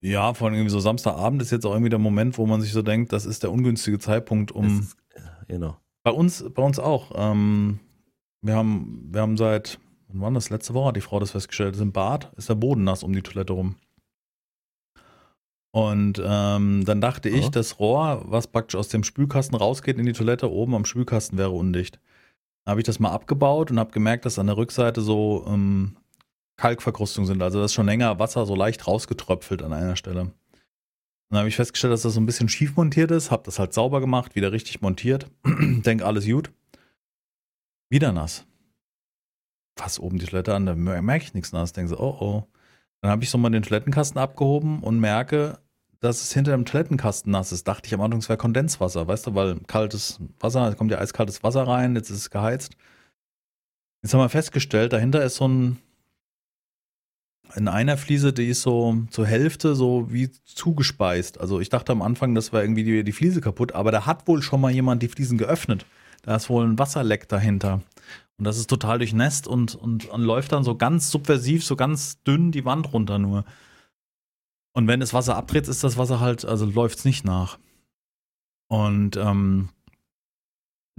S1: ja, vor allem irgendwie so Samstagabend ist jetzt auch irgendwie der Moment, wo man sich so denkt, das ist der ungünstige Zeitpunkt, um.
S2: Ist, ja, genau.
S1: Bei uns, bei uns auch. Ähm, wir haben, wir haben seit, wann war das? Letzte Woche hat die Frau das festgestellt. Ist im Bad, ist der Boden nass um die Toilette rum. Und ähm, dann dachte ich,
S2: Ja.
S1: das Rohr, was praktisch aus dem Spülkasten rausgeht in die Toilette, oben am Spülkasten wäre undicht. Dann habe ich das mal abgebaut und habe gemerkt, dass an der Rückseite so ähm, Kalkverkrustungen sind. Also da ist schon länger Wasser so leicht rausgetröpfelt an einer Stelle. Dann habe ich festgestellt, dass das so ein bisschen schief montiert ist, habe das halt sauber gemacht, wieder richtig montiert, denk alles gut. Wieder nass. Fass oben die Toilette an, da merke ich nichts nass. Denke so, oh oh. Dann habe ich so mal den Toilettenkasten abgehoben und merke, dass es hinter dem Toilettenkasten nass ist. Dachte ich am Anfang, es wäre Kondenswasser, weißt du, weil kaltes Wasser, es kommt ja eiskaltes Wasser rein, jetzt ist es geheizt. Jetzt haben wir festgestellt, dahinter ist so ein, in einer Fliese, die ist so zur Hälfte so wie zugespeist. Also ich dachte am Anfang, das wäre irgendwie die, die Fliese kaputt, aber da hat wohl schon mal jemand die Fliesen geöffnet. Da ist wohl ein Wasserleck dahinter. Und das ist total durchnässt und, und, und läuft dann so ganz subversiv, so ganz dünn die Wand runter nur. Und wenn das Wasser abdreht, ist das Wasser halt, also läuft es nicht nach. Und ähm,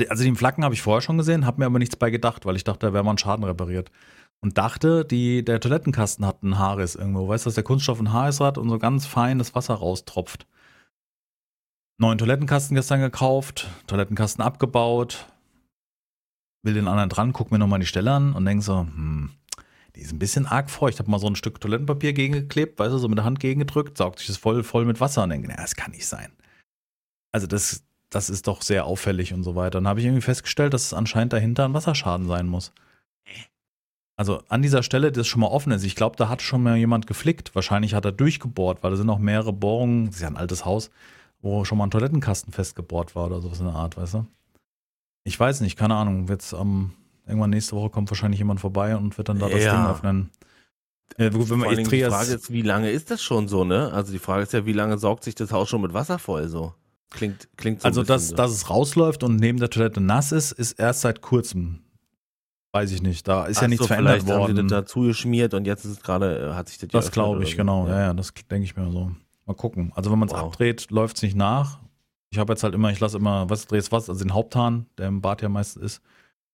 S1: also den Flacken habe ich vorher schon gesehen, habe mir aber nichts bei gedacht, weil ich dachte, da wäre mal ein Schaden repariert. Und dachte, die, der Toilettenkasten hat einen Haarriss irgendwo. Weißt du, dass der Kunststoff einen Haarriss hat und so ganz feines Wasser raustropft. Neuen Toilettenkasten gestern gekauft, Toilettenkasten abgebaut, will den anderen dran, guck mir nochmal die Stelle an und denk so, hm, die ist ein bisschen arg feucht. Ich habe mal so ein Stück Toilettenpapier gegengeklebt, weißt du, so mit der Hand gegengedrückt, saugt sich das voll, voll mit Wasser und denke, naja, das kann nicht sein. Also das, das ist doch sehr auffällig und so weiter. Und dann habe ich irgendwie festgestellt, dass es anscheinend dahinter ein Wasserschaden sein muss. Also an dieser Stelle, das schon mal offen ist, ich glaube, da hat schon mal jemand geflickt. Wahrscheinlich hat er durchgebohrt, weil da sind auch mehrere Bohrungen, das ist ja ein altes Haus, wo schon mal ein Toilettenkasten festgebohrt war oder sowas in der Art, weißt du? Ich weiß nicht, keine Ahnung. Jetzt am irgendwann nächste Woche kommt wahrscheinlich jemand vorbei und wird dann da das
S2: Ja.
S1: Ding öffnen. Äh, gut, wenn man
S2: Dingen die Frage ist, wie lange ist das schon so, ne? Also die Frage ist ja, wie lange saugt sich das Haus schon mit Wasser voll so? Klingt, klingt so
S1: Also, dass,
S2: so.
S1: dass es rausläuft und neben der Toilette nass ist, ist erst seit kurzem. Weiß ich nicht. Da ist ja
S2: Ach
S1: nichts
S2: so,
S1: verändert
S2: vielleicht haben sie
S1: worden.
S2: das dazu geschmiert und jetzt ist gerade, äh, hat sich das
S1: Das glaube ich,
S2: so.
S1: genau. Ja, ja, das denke ich mir so. Mal gucken. Also, wenn man es
S2: Wow.
S1: abdreht, läuft es nicht nach. Ich habe jetzt halt immer, ich lasse immer, was drehe was, also den Haupthahn, der im Bad ja meistens ist,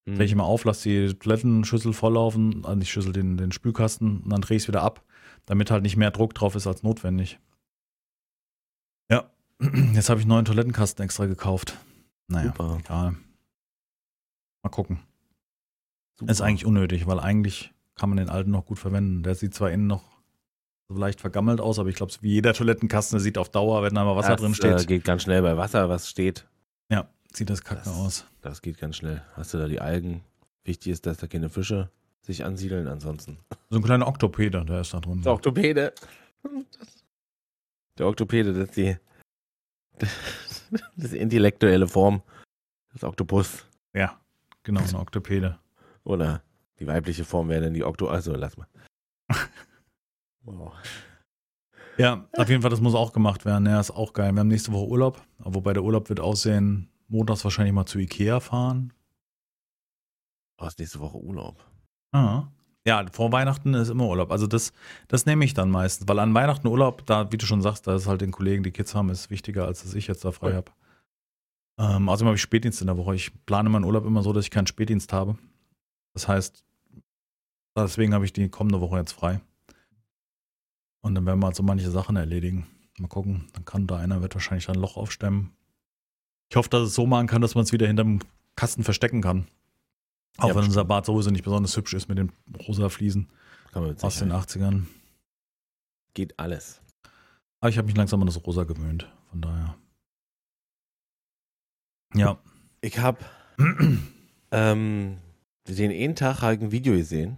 S2: Hm.
S1: drehe ich immer auf, lasse die Toilettenschüssel volllaufen, also nicht Schüssel, den, den Spülkasten und dann drehe ich es wieder ab, damit halt nicht mehr Druck drauf ist als notwendig. Ja, jetzt habe ich einen neuen Toilettenkasten extra gekauft. Naja,
S2: Super.
S1: egal. Mal gucken.
S2: Super.
S1: Ist eigentlich unnötig, weil eigentlich kann man den alten noch gut verwenden. Der sieht zwar innen noch so leicht vergammelt aus, aber ich glaube, wie jeder Toilettenkasten, sieht auf Dauer, wenn da mal Wasser
S2: das,
S1: drin steht,
S2: Äh, geht ganz schnell bei Wasser, was steht.
S1: ja, sieht das kacke aus.
S2: Das geht ganz schnell. Hast du da die Algen? Wichtig ist, dass da keine Fische sich ansiedeln ansonsten.
S1: So ein kleiner Oktopeder, der ist da drin.
S2: Der Oktopäde. Der Oktopäde, das ist die, das ist intellektuelle Form des Oktopus.
S1: Ja, genau, eine Oktopede.
S2: Oder die weibliche Form wäre dann die Okto. Also lass mal. Wow.
S1: Ja, auf jeden Fall, das muss auch gemacht werden. Ja, ist auch geil. Wir haben nächste Woche Urlaub, wobei der Urlaub wird aussehen, montags wahrscheinlich mal zu Ikea fahren.
S2: Du hast nächste Woche Urlaub.
S1: Ah. Ja, vor Weihnachten ist immer Urlaub. Also das, das nehme ich dann meistens, weil an Weihnachten Urlaub, da, wie du schon sagst, da ist halt den Kollegen, die Kids haben, ist wichtiger, als dass ich jetzt da frei
S2: Ja.
S1: habe. Ähm, außerdem habe ich Spätdienst in der Woche. Ich plane meinen Urlaub immer so, dass ich keinen Spätdienst habe. Das heißt, deswegen habe ich die kommende Woche jetzt frei. Und dann werden wir halt so manche Sachen erledigen. Mal gucken, dann kann da einer, wird wahrscheinlich ein Loch aufstemmen. Ich hoffe, dass es so machen kann, dass man es wieder hinterm Kasten verstecken kann. Auch
S2: Ja,
S1: wenn unser. Bad sowieso nicht besonders hübsch ist mit den rosa Fliesen
S2: Kann man mit
S1: aus den
S2: Sicherheit.
S1: 80ern.
S2: Geht alles.
S1: Aber ich habe mich langsam an das Rosa gewöhnt. Von daher. Ja.
S2: Ich habe ähm, den einen Tag halt ein Video gesehen.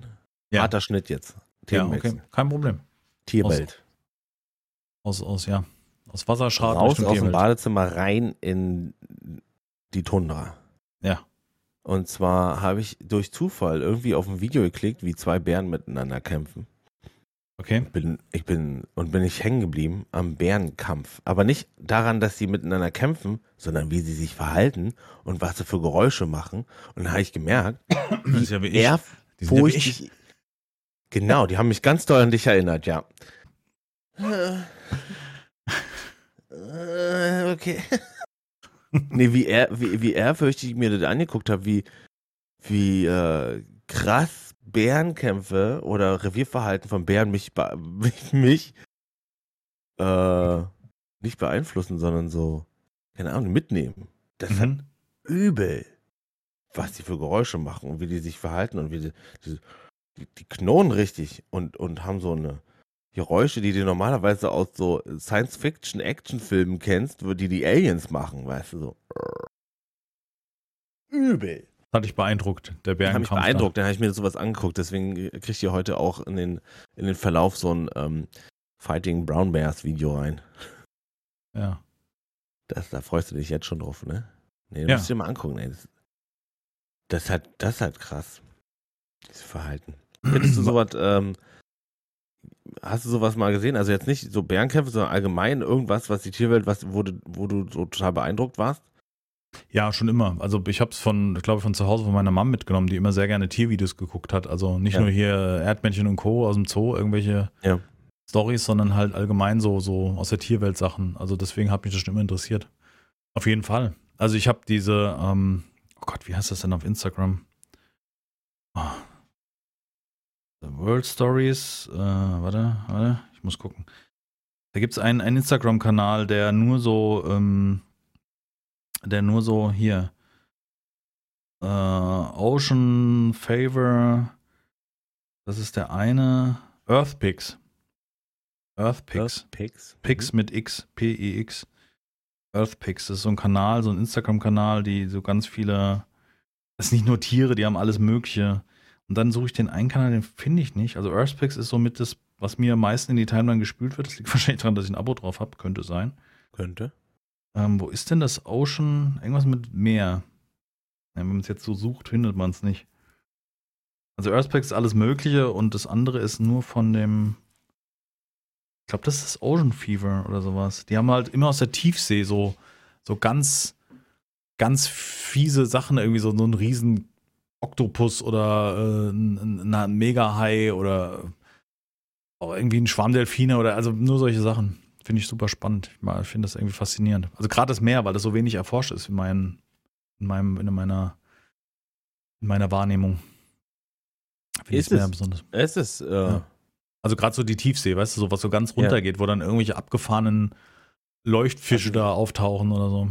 S1: Ja.
S2: Harter Schnitt jetzt.
S1: ja, okay. Kein Problem.
S2: Tierwelt.
S1: Aus, aus, ja. Aus Wasserschaden
S2: Raus aus dem. Badezimmer rein in die Tundra.
S1: Ja.
S2: Und zwar habe ich durch Zufall irgendwie auf ein Video geklickt, wie zwei Bären miteinander kämpfen.
S1: Okay.
S2: Bin, ich bin und bin ich hängen geblieben am Bärenkampf. Aber nicht daran, dass sie miteinander kämpfen, sondern wie sie sich verhalten und was sie für Geräusche machen. Und dann habe ich gemerkt,
S1: Das ist ja wie ich. sind ja wie ich.
S2: Genau, die haben mich ganz doll an dich erinnert, ja. Äh, Okay. Nee, wie er, wie, wie ehrfürchtig ich mir das angeguckt habe, wie, wie äh, krass Bärenkämpfe oder Revierverhalten von Bären mich, mich, mich äh, nicht beeinflussen, sondern so, keine Ahnung, mitnehmen. Das ist
S1: Mhm.
S2: übel, was die für Geräusche machen und wie die sich verhalten und wie die, die, die, die knurren richtig und, und haben so eine, Geräusche, die du normalerweise aus so Science-Fiction-Action-Filmen kennst, die die Aliens machen, weißt du, so. Übel.
S1: Das hat dich beeindruckt, der Bärenkampf.
S2: ich beeindruckt, dann habe ich mir sowas angeguckt, deswegen kriegt ihr heute auch in den, in den Verlauf so ein ähm, Fighting Brown Bears Video rein.
S1: Da. Ja.
S2: Das, da freust du dich jetzt schon drauf, ne? Nee, du
S1: Ja.
S2: musst dir mal angucken, ey. Das, das, halt, das ist halt krass. Dieses Verhalten. Findest du sowas, ähm, hast du sowas mal gesehen? Also jetzt nicht so Bärenkämpfe, sondern allgemein irgendwas, was die Tierwelt, was, wo du, wo du so total beeindruckt warst?
S1: Ja, schon immer. Also ich habe es von, ich glaube, von zu Hause von meiner Mom mitgenommen, die immer sehr gerne Tiervideos geguckt hat. Also nicht
S2: Ja.
S1: nur hier Erdmännchen und Co. aus dem Zoo, irgendwelche
S2: Ja.
S1: Stories, sondern halt allgemein so, so aus der Tierwelt Sachen. Also deswegen hat mich das schon immer interessiert. Auf jeden Fall. Also ich habe diese, ähm, oh Gott, wie heißt das denn auf Instagram? Ah. The World Stories, äh, warte, warte, ich muss gucken. Da gibt es einen, einen Instagram-Kanal, der nur so, ähm, der nur so hier äh, Ocean Favor, das ist der eine, Earth Picks. Earth Picks.
S2: Pics.
S1: Pix mit X, P-E-X. Earthpix, das ist so ein Kanal, so ein Instagram-Kanal, die so ganz viele, das ist nicht nur Tiere, die haben alles Mögliche. Und dann suche ich den einen Kanal, den finde ich nicht. Also Earthpix ist somit das, was mir am meisten in die Timeline gespült wird. Das liegt wahrscheinlich daran, dass ich ein Abo drauf habe, könnte sein.
S2: Könnte.
S1: Ähm, wo ist denn das Ocean? Irgendwas mit Meer. Ja, wenn man es jetzt so sucht, findet man es nicht. Also Earthpix ist alles Mögliche und das andere ist nur von dem. Ich glaube, das ist Ocean Fever oder sowas. Die haben halt immer aus der Tiefsee so, so ganz, ganz fiese Sachen, irgendwie so, so ein riesen Oktopus oder äh, ein, Mega-Hai oder auch irgendwie ein Schwarmdelfine oder also nur solche Sachen. Finde ich super spannend. Ich finde das irgendwie faszinierend. Also gerade das Meer, weil das so wenig erforscht ist in, meinen, in, meinem, in meiner, in meiner Wahrnehmung. Finde ich Meer
S2: es?
S1: besonders.
S2: Es ist, äh,
S1: Ja. Also gerade so die Tiefsee, weißt du, so was so ganz runtergeht, wo dann irgendwelche abgefahrenen Leuchtfische
S2: Also-
S1: da auftauchen oder so.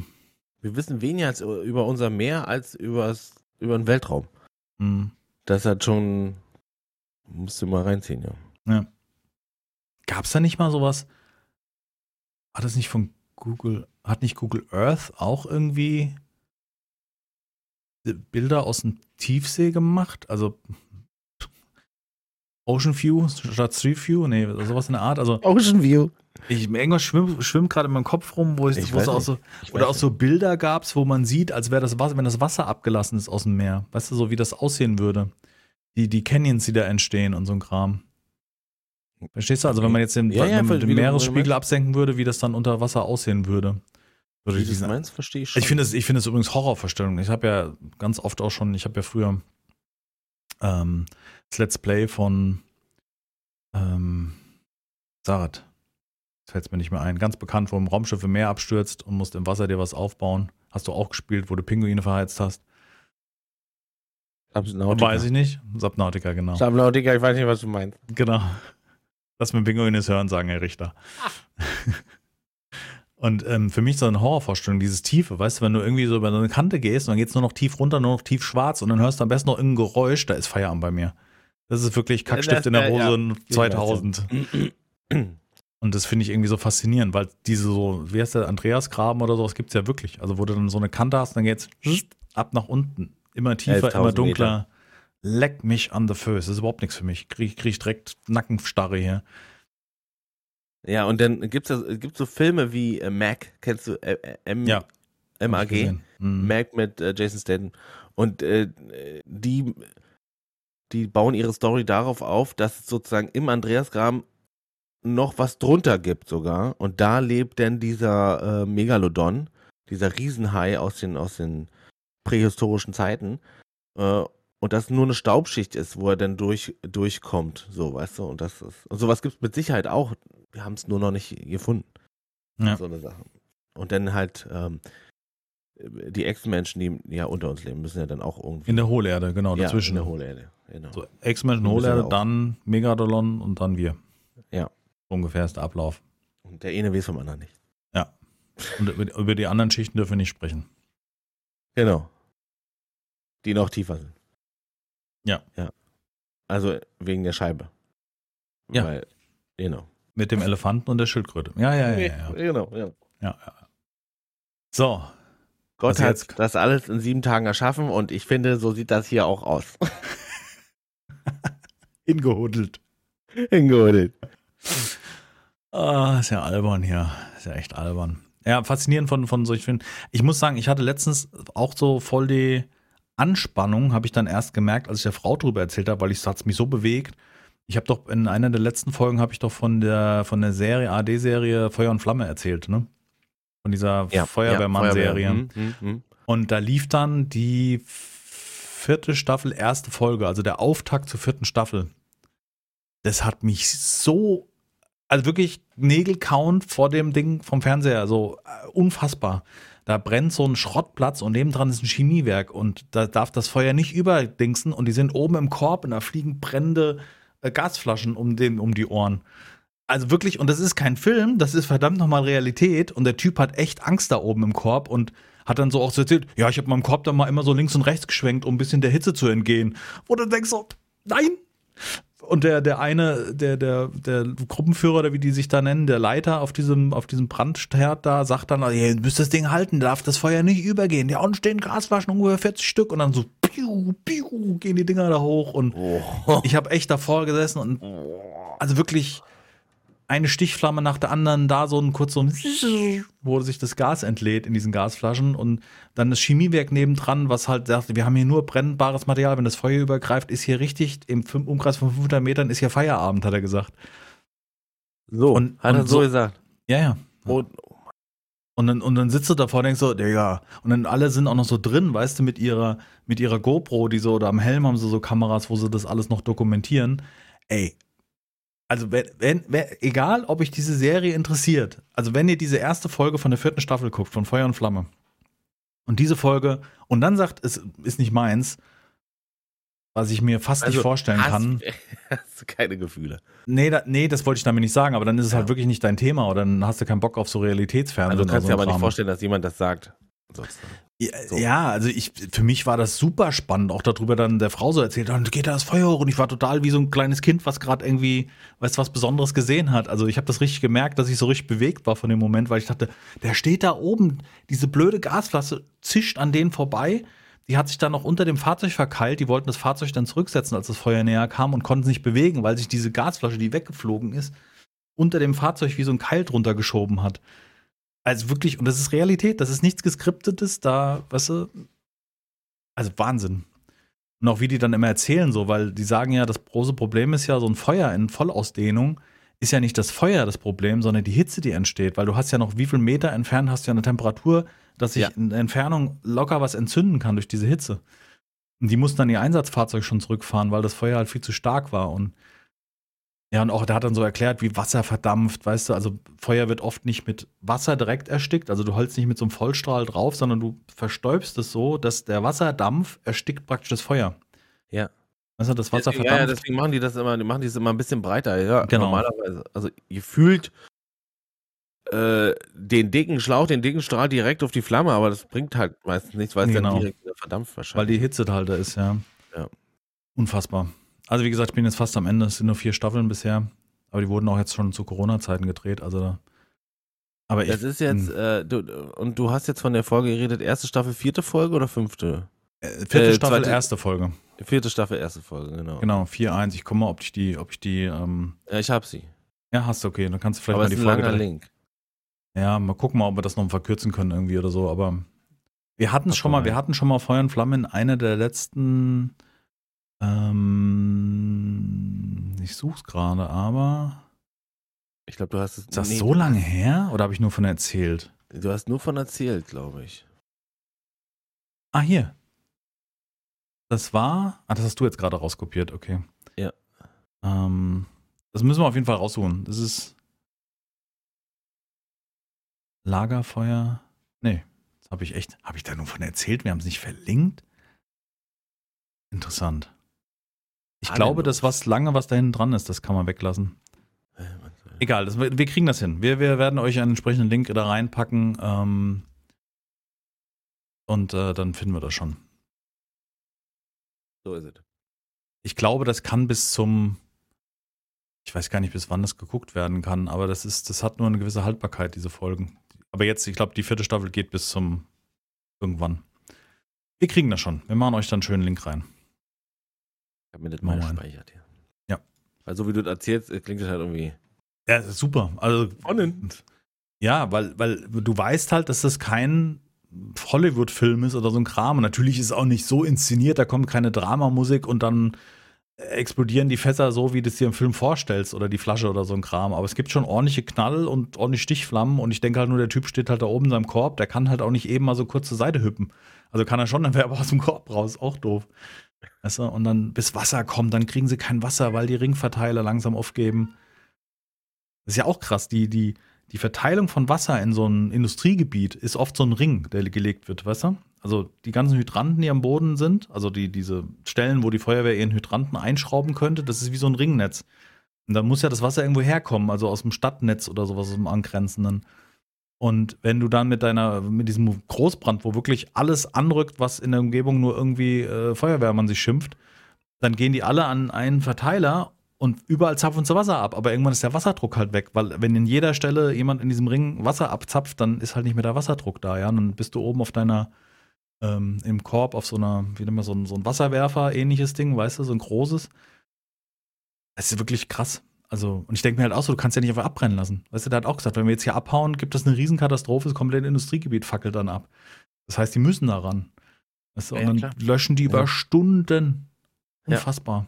S2: wir wissen weniger als über unser Meer als übers, über den Weltraum.
S1: Hm.
S2: Das hat schon, musst du mal reinziehen, ja.
S1: Gab es da nicht mal sowas? Hat das nicht von Google, hat nicht Google Earth auch irgendwie Bilder aus dem Tiefsee gemacht? Also Ocean View statt Street View? Nee, sowas in der Art. Also
S2: Ocean View.
S1: ich, irgendwas schwimmt, schwimmt gerade in meinem Kopf rum, wo, ich,
S2: Ich
S1: wo es auch
S2: nicht.
S1: so,
S2: Ich
S1: oder auch so Bilder gab wo man sieht, als wäre das Wasser, wenn das Wasser abgelassen ist aus dem Meer. Weißt du, so wie das aussehen würde. Die, die Canyons, die da entstehen und so ein Kram. Verstehst du? Also, wenn man jetzt den,
S2: Ja, ja,
S1: den
S2: du-
S1: Meeresspiegel absenken würde, wie das dann unter Wasser aussehen würde. Würde
S2: Wie
S1: diesen-
S2: meinst, verstehe ich schon.
S1: ich finde es, ich finde es übrigens Horrorvorstellung. Ich habe ja ganz oft auch schon, ich habe ja früher ähm, das Let's Play von ähm, Sarat. Das fällt mir nicht mehr ein. Ganz bekannt, wo ein Raumschiff im Meer abstürzt und musst im Wasser dir was aufbauen. Hast du auch gespielt, wo du Pinguine verheizt hast?
S2: Subnautica.
S1: Weiß ich nicht. Subnautica, genau.
S2: Subnautica, ich weiß nicht, was du meinst.
S1: Genau. Lass mir Pinguines hören, sagen Herr Richter. Und ähm, für mich so eine Horrorvorstellung, dieses Tiefe, weißt du, wenn du irgendwie so über so eine Kante gehst und dann geht's nur noch tief runter, nur noch tief schwarz und dann hörst du am besten noch irgendein Geräusch, da ist Feierabend bei mir. Das ist wirklich Kackstift
S2: Das-
S1: in der Hose
S2: ja.
S1: 2000. Und das finde ich irgendwie so faszinierend, weil diese so, wie heißt der, Andreasgraben oder sowas gibt's ja wirklich. Also wo du dann so eine Kante hast, dann geht's ab nach unten. Immer tiefer,
S2: 11.000
S1: immer dunkler. Leck mich an der Föß. Das ist überhaupt nichts für mich. Krieg, krieg ich direkt Nackenstarre hier.
S2: Ja, und dann gibt's ja, gibt's so Filme wie äh, Mac, kennst du äh, äh, M
S1: Ja.
S2: MAG?
S1: Mhm.
S2: Mac mit äh, Jason Statham. Und äh, die, die bauen ihre Story darauf auf, dass es sozusagen im Andreasgraben noch was drunter gibt sogar. Und da lebt dann dieser äh, Megalodon, dieser Riesenhai aus den, aus den prähistorischen Zeiten. Äh, und das nur eine Staubschicht ist, wo er dann durch, durchkommt. So, weißt du? Und das ist. Und sowas gibt es mit Sicherheit auch. Wir haben es nur noch nicht gefunden.
S1: Ja.
S2: So eine Sache. Und dann halt ähm, die Ex-Menschen, die ja unter uns leben, müssen ja dann auch irgendwie.
S1: In der Hohlerde, genau,
S2: ja,
S1: dazwischen.
S2: in der Hohlerde. Genau.
S1: So, Hohlerde,
S2: auch-
S1: dann Megadolon und dann wir.
S2: Ja.
S1: Ungefähr ist der Ablauf.
S2: Und der eine weiß vom anderen nicht.
S1: Und über, die anderen Schichten dürfen wir nicht sprechen.
S2: Genau. Die noch tiefer sind.
S1: Ja.
S2: Ja. Also wegen der Scheibe.
S1: Ja.
S2: Weil, genau.
S1: Mit dem Elefanten und der Schildkröte. Ja, ja, ja. ja, ja.
S2: Genau, ja.
S1: ja, ja. So,
S2: Gott hat das alles in sieben Tagen erschaffen und ich finde, so sieht das hier auch aus.
S1: hingehudelt.
S2: Hingeholt.
S1: Ah, ist ja albern hier. Ist ja echt albern. Ja, faszinierend von, von solchen Filmen. Ich muss sagen, ich hatte letztens auch so voll die Anspannung, habe ich dann erst gemerkt, als ich der Frau drüber erzählt habe, weil ich hat es mich so bewegt. Ich habe doch in einer der letzten Folgen habe ich doch von der von der Serie AD-Serie Feuer und Flamme erzählt, ne? Von dieser Feuerwehrmann-Serie.
S2: Hm, hm, hm.
S1: Und da lief dann die vierte Staffel, erste Folge, also der Auftakt zur vierten Staffel. Das hat mich so, also wirklich Nägelkauen vor dem Ding vom Fernseher, so äh, unfassbar. Da brennt so ein Schrottplatz und nebendran ist ein Chemiewerk und da darf das Feuer nicht überdingsen und die sind oben im Korb und da fliegen brennende äh, Gasflaschen um, den, um die Ohren. Also wirklich, und das ist kein Film, das ist verdammt nochmal Realität und der Typ hat echt Angst da oben im Korb und hat dann so auch so erzählt, ja, ich habe meinem Korb dann mal immer so links und rechts geschwenkt, um ein bisschen der Hitze zu entgehen. Wo du denkst so, nein. Und der, der eine, der, der, der Gruppenführer oder wie die sich da nennen, der Leiter auf diesem, auf diesem Brandherd da, sagt dann, ihr müsst das Ding halten, darf das Feuer nicht übergehen. Ja, unten stehen Gasflaschen, ungefähr 40 Stück und dann so, piu, piu, gehen die Dinger da hoch und
S2: Oh.
S1: ich habe echt davor gesessen und also wirklich eine Stichflamme nach der anderen, da so ein kurz so ein wo sich das Gas entlädt in diesen Gasflaschen und dann das Chemiewerk nebendran, was halt sagt, wir haben hier nur brennbares Material, wenn das Feuer übergreift, ist hier richtig, im Umkreis von 500 Metern ist hier Feierabend, hat er gesagt.
S2: So,
S1: Und-
S2: hat er
S1: und
S2: so
S1: so-
S2: gesagt.
S1: Ja, ja.
S2: Und,
S1: Und dann, und dann sitzt du davor und denkst so, Digga. Und dann alle sind auch noch so drin, weißt du, mit ihrer, mit ihrer GoPro, die so, oder am Helm haben sie so Kameras, wo sie das alles noch dokumentieren. Ey. Also, wenn, wenn, wenn, egal, ob euch diese Serie interessiert, also wenn ihr diese erste Folge von der vierten Staffel guckt, von Feuer und Flamme, und diese Folge, und dann sagt, es ist nicht meins, was ich mir fast nicht vorstellen
S2: hast,
S1: kann.
S2: Hast du keine Gefühle.
S1: Nee, da, nee, das wollte ich damit nicht sagen, aber dann ist es
S2: Ja.
S1: halt wirklich nicht dein Thema oder dann hast du keinen Bock auf so Realitätsfernsehen.
S2: Also du kannst
S1: so
S2: dir aber nicht
S1: Kram.
S2: vorstellen, dass jemand das sagt.
S1: Ja,
S2: So.
S1: ja, also ich, für mich war das super spannend, auch darüber dann der Frau so erzählt, dann geht da das Feuer hoch und ich war total wie so ein kleines Kind, was gerade irgendwie, weißt du, was Besonderes gesehen hat. Also ich habe das richtig gemerkt, dass ich so richtig bewegt war von dem Moment, weil ich dachte, der steht da oben, diese blöde Gasflasche zischt an denen vorbei. Die hat sich dann noch unter dem Fahrzeug verkeilt. Die wollten das Fahrzeug dann zurücksetzen, als das Feuer näher kam und konnten sich bewegen, weil sich diese Gasflasche, die weggeflogen ist, unter dem Fahrzeug wie so ein Keil drunter geschoben hat. Also wirklich, und das ist Realität, das ist nichts Geskriptetes, da, weißt du, also Wahnsinn. Und auch wie die dann immer erzählen, so, weil die sagen ja, das große Problem ist ja, so ein Feuer in Vollausdehnung ist ja nicht das Feuer das Problem, sondern die Hitze, die entsteht, weil du hast ja noch, wie viel Meter entfernt hast du ja eine Temperatur, dass sich
S2: Ja.
S1: in der Entfernung locker was entzünden kann durch diese Hitze. Und die mussten dann ihr Einsatzfahrzeug schon zurückfahren, weil das Feuer halt viel zu stark war. Und ja, und auch der hat dann so erklärt, wie Wasser verdampft, weißt du, also Feuer wird oft nicht mit Wasser direkt erstickt, also du holst nicht mit so einem Vollstrahl drauf, sondern du verstäubst es so, dass der Wasserdampf erstickt praktisch das Feuer.
S2: Ja.
S1: Weißt du, das Wasser
S2: Deswegen, ja, ja,
S1: verdampft.
S2: deswegen machen die das immer, die machen die es immer ein bisschen breiter, ja.
S1: Genau.
S2: Normalerweise. Also ihr fühlt äh, den dicken Schlauch, den dicken Strahl direkt auf die Flamme, aber das bringt halt meistens nichts, weil es
S1: Genau.
S2: dann direkt verdampft
S1: weil
S2: wahrscheinlich.
S1: die Hitze halt da ist, ja.
S2: Ja.
S1: Unfassbar. Also wie gesagt, ich bin jetzt fast am Ende, es sind nur vier Staffeln bisher, aber die wurden auch jetzt schon zu Corona-Zeiten gedreht, also aber ich,
S2: das ist jetzt,
S1: hm,
S2: äh, du, und du hast jetzt von der Folge geredet, erste Staffel, vierte Folge oder fünfte?
S1: äh, vierte
S2: äh,
S1: Staffel,
S2: zweite-
S1: erste Folge.
S2: Vierte Staffel, erste Folge, genau.
S1: Genau, 4-1. Ich komme mal, ob ich die, ob ich die, ähm,
S2: Ja, ich hab sie.
S1: ja, hast du, okay, dann kannst du vielleicht
S2: aber
S1: mal die
S2: ist ein
S1: Folge.
S2: langer Link.
S1: Ja, mal gucken mal, ob wir das noch verkürzen können irgendwie oder so, aber wir hatten es schon mal, wir hatten schon mal Feuer und Flamme in einer der letzten, ähm, ich such's gerade, aber
S2: Ich glaube, du hast es.
S1: ist das
S2: nee,
S1: so lange her oder habe ich nur von erzählt?
S2: Du hast nur von erzählt, glaube ich.
S1: Ah, hier. Das war, ah, das hast du jetzt gerade rauskopiert, okay.
S2: Ja.
S1: Ähm, das müssen wir auf jeden Fall raussuchen. Das ist Lagerfeuer. Nee, das habe ich echt, habe ich da nur von erzählt? Wir haben es nicht verlinkt? Interessant. Ich glaube, das was lange, was da hinten dran ist, das kann man weglassen. Egal, das, wir kriegen das hin. Wir, wir werden euch einen entsprechenden Link da reinpacken ähm, und äh, dann finden wir das schon.
S2: So ist es.
S1: Ich glaube, das kann bis zum Ich weiß gar nicht, bis wann das geguckt werden kann, aber das ist, das hat nur eine gewisse Haltbarkeit, diese Folgen. Aber jetzt, ich glaube, die vierte Staffel geht bis zum irgendwann. Wir kriegen das schon. Wir machen euch dann einen schönen Link rein.
S2: Habe mir das mal gespeichert hier.
S1: Ja.
S2: Weil so wie du das erzählst, äh, klingt das halt irgendwie.
S1: Ja, das ist super. Also,
S2: Spannend.
S1: ja, weil, weil du weißt halt, dass das kein Hollywood-Film ist oder so ein Kram. Und natürlich ist es auch nicht so inszeniert, da kommt keine Dramamusik und dann explodieren die Fässer so, wie du es dir im Film vorstellst oder die Flasche oder so ein Kram. Aber es gibt schon ordentliche Knall und ordentlich Stichflammen und ich denke halt nur, der Typ steht halt da oben in seinem Korb, der kann halt auch nicht eben mal so kurz zur Seite hüppen. Also kann er schon, dann wäre aber aus dem Korb raus, auch doof. Weißt du? Und dann bis Wasser kommt, dann kriegen sie kein Wasser, weil die Ringverteiler langsam aufgeben. Das ist ja auch krass, die, die, die Verteilung von Wasser in so einem Industriegebiet ist oft so ein Ring, der gelegt wird, weißt du? Also die ganzen Hydranten, die am Boden sind, also die, diese Stellen, wo die Feuerwehr ihren Hydranten einschrauben könnte, das ist wie so ein Ringnetz. Und da muss ja das Wasser irgendwo herkommen, also aus dem Stadtnetz oder sowas, aus dem angrenzenden. Und wenn du dann mit deiner, mit diesem Großbrand, wo wirklich alles anrückt, was in der Umgebung nur irgendwie äh, Feuerwehrmann sich schimpft, dann gehen die alle an einen Verteiler und überall zapfen sie Wasser ab. Aber irgendwann ist der Wasserdruck halt weg, weil wenn in jeder Stelle jemand in diesem Ring Wasser abzapft, dann ist halt nicht mehr der Wasserdruck da, ja. Und dann bist du oben auf deiner, ähm, im Korb auf so einer, wie nennt man so ein, so ein Wasserwerfer, ähnliches Ding, weißt du, so ein großes. Das ist wirklich krass. Also, und ich denke mir halt auch so, du kannst ja nicht einfach abbrennen lassen. Weißt du, der hat auch gesagt, wenn wir jetzt hier abhauen, gibt es eine Riesenkatastrophe, das komplette Industriegebiet fackelt dann ab. Das heißt, die müssen da ran. Weißt du,
S2: Ja,
S1: und dann
S2: klar.
S1: löschen die über
S2: Ja.
S1: Stunden.
S2: Ja.
S1: Unfassbar.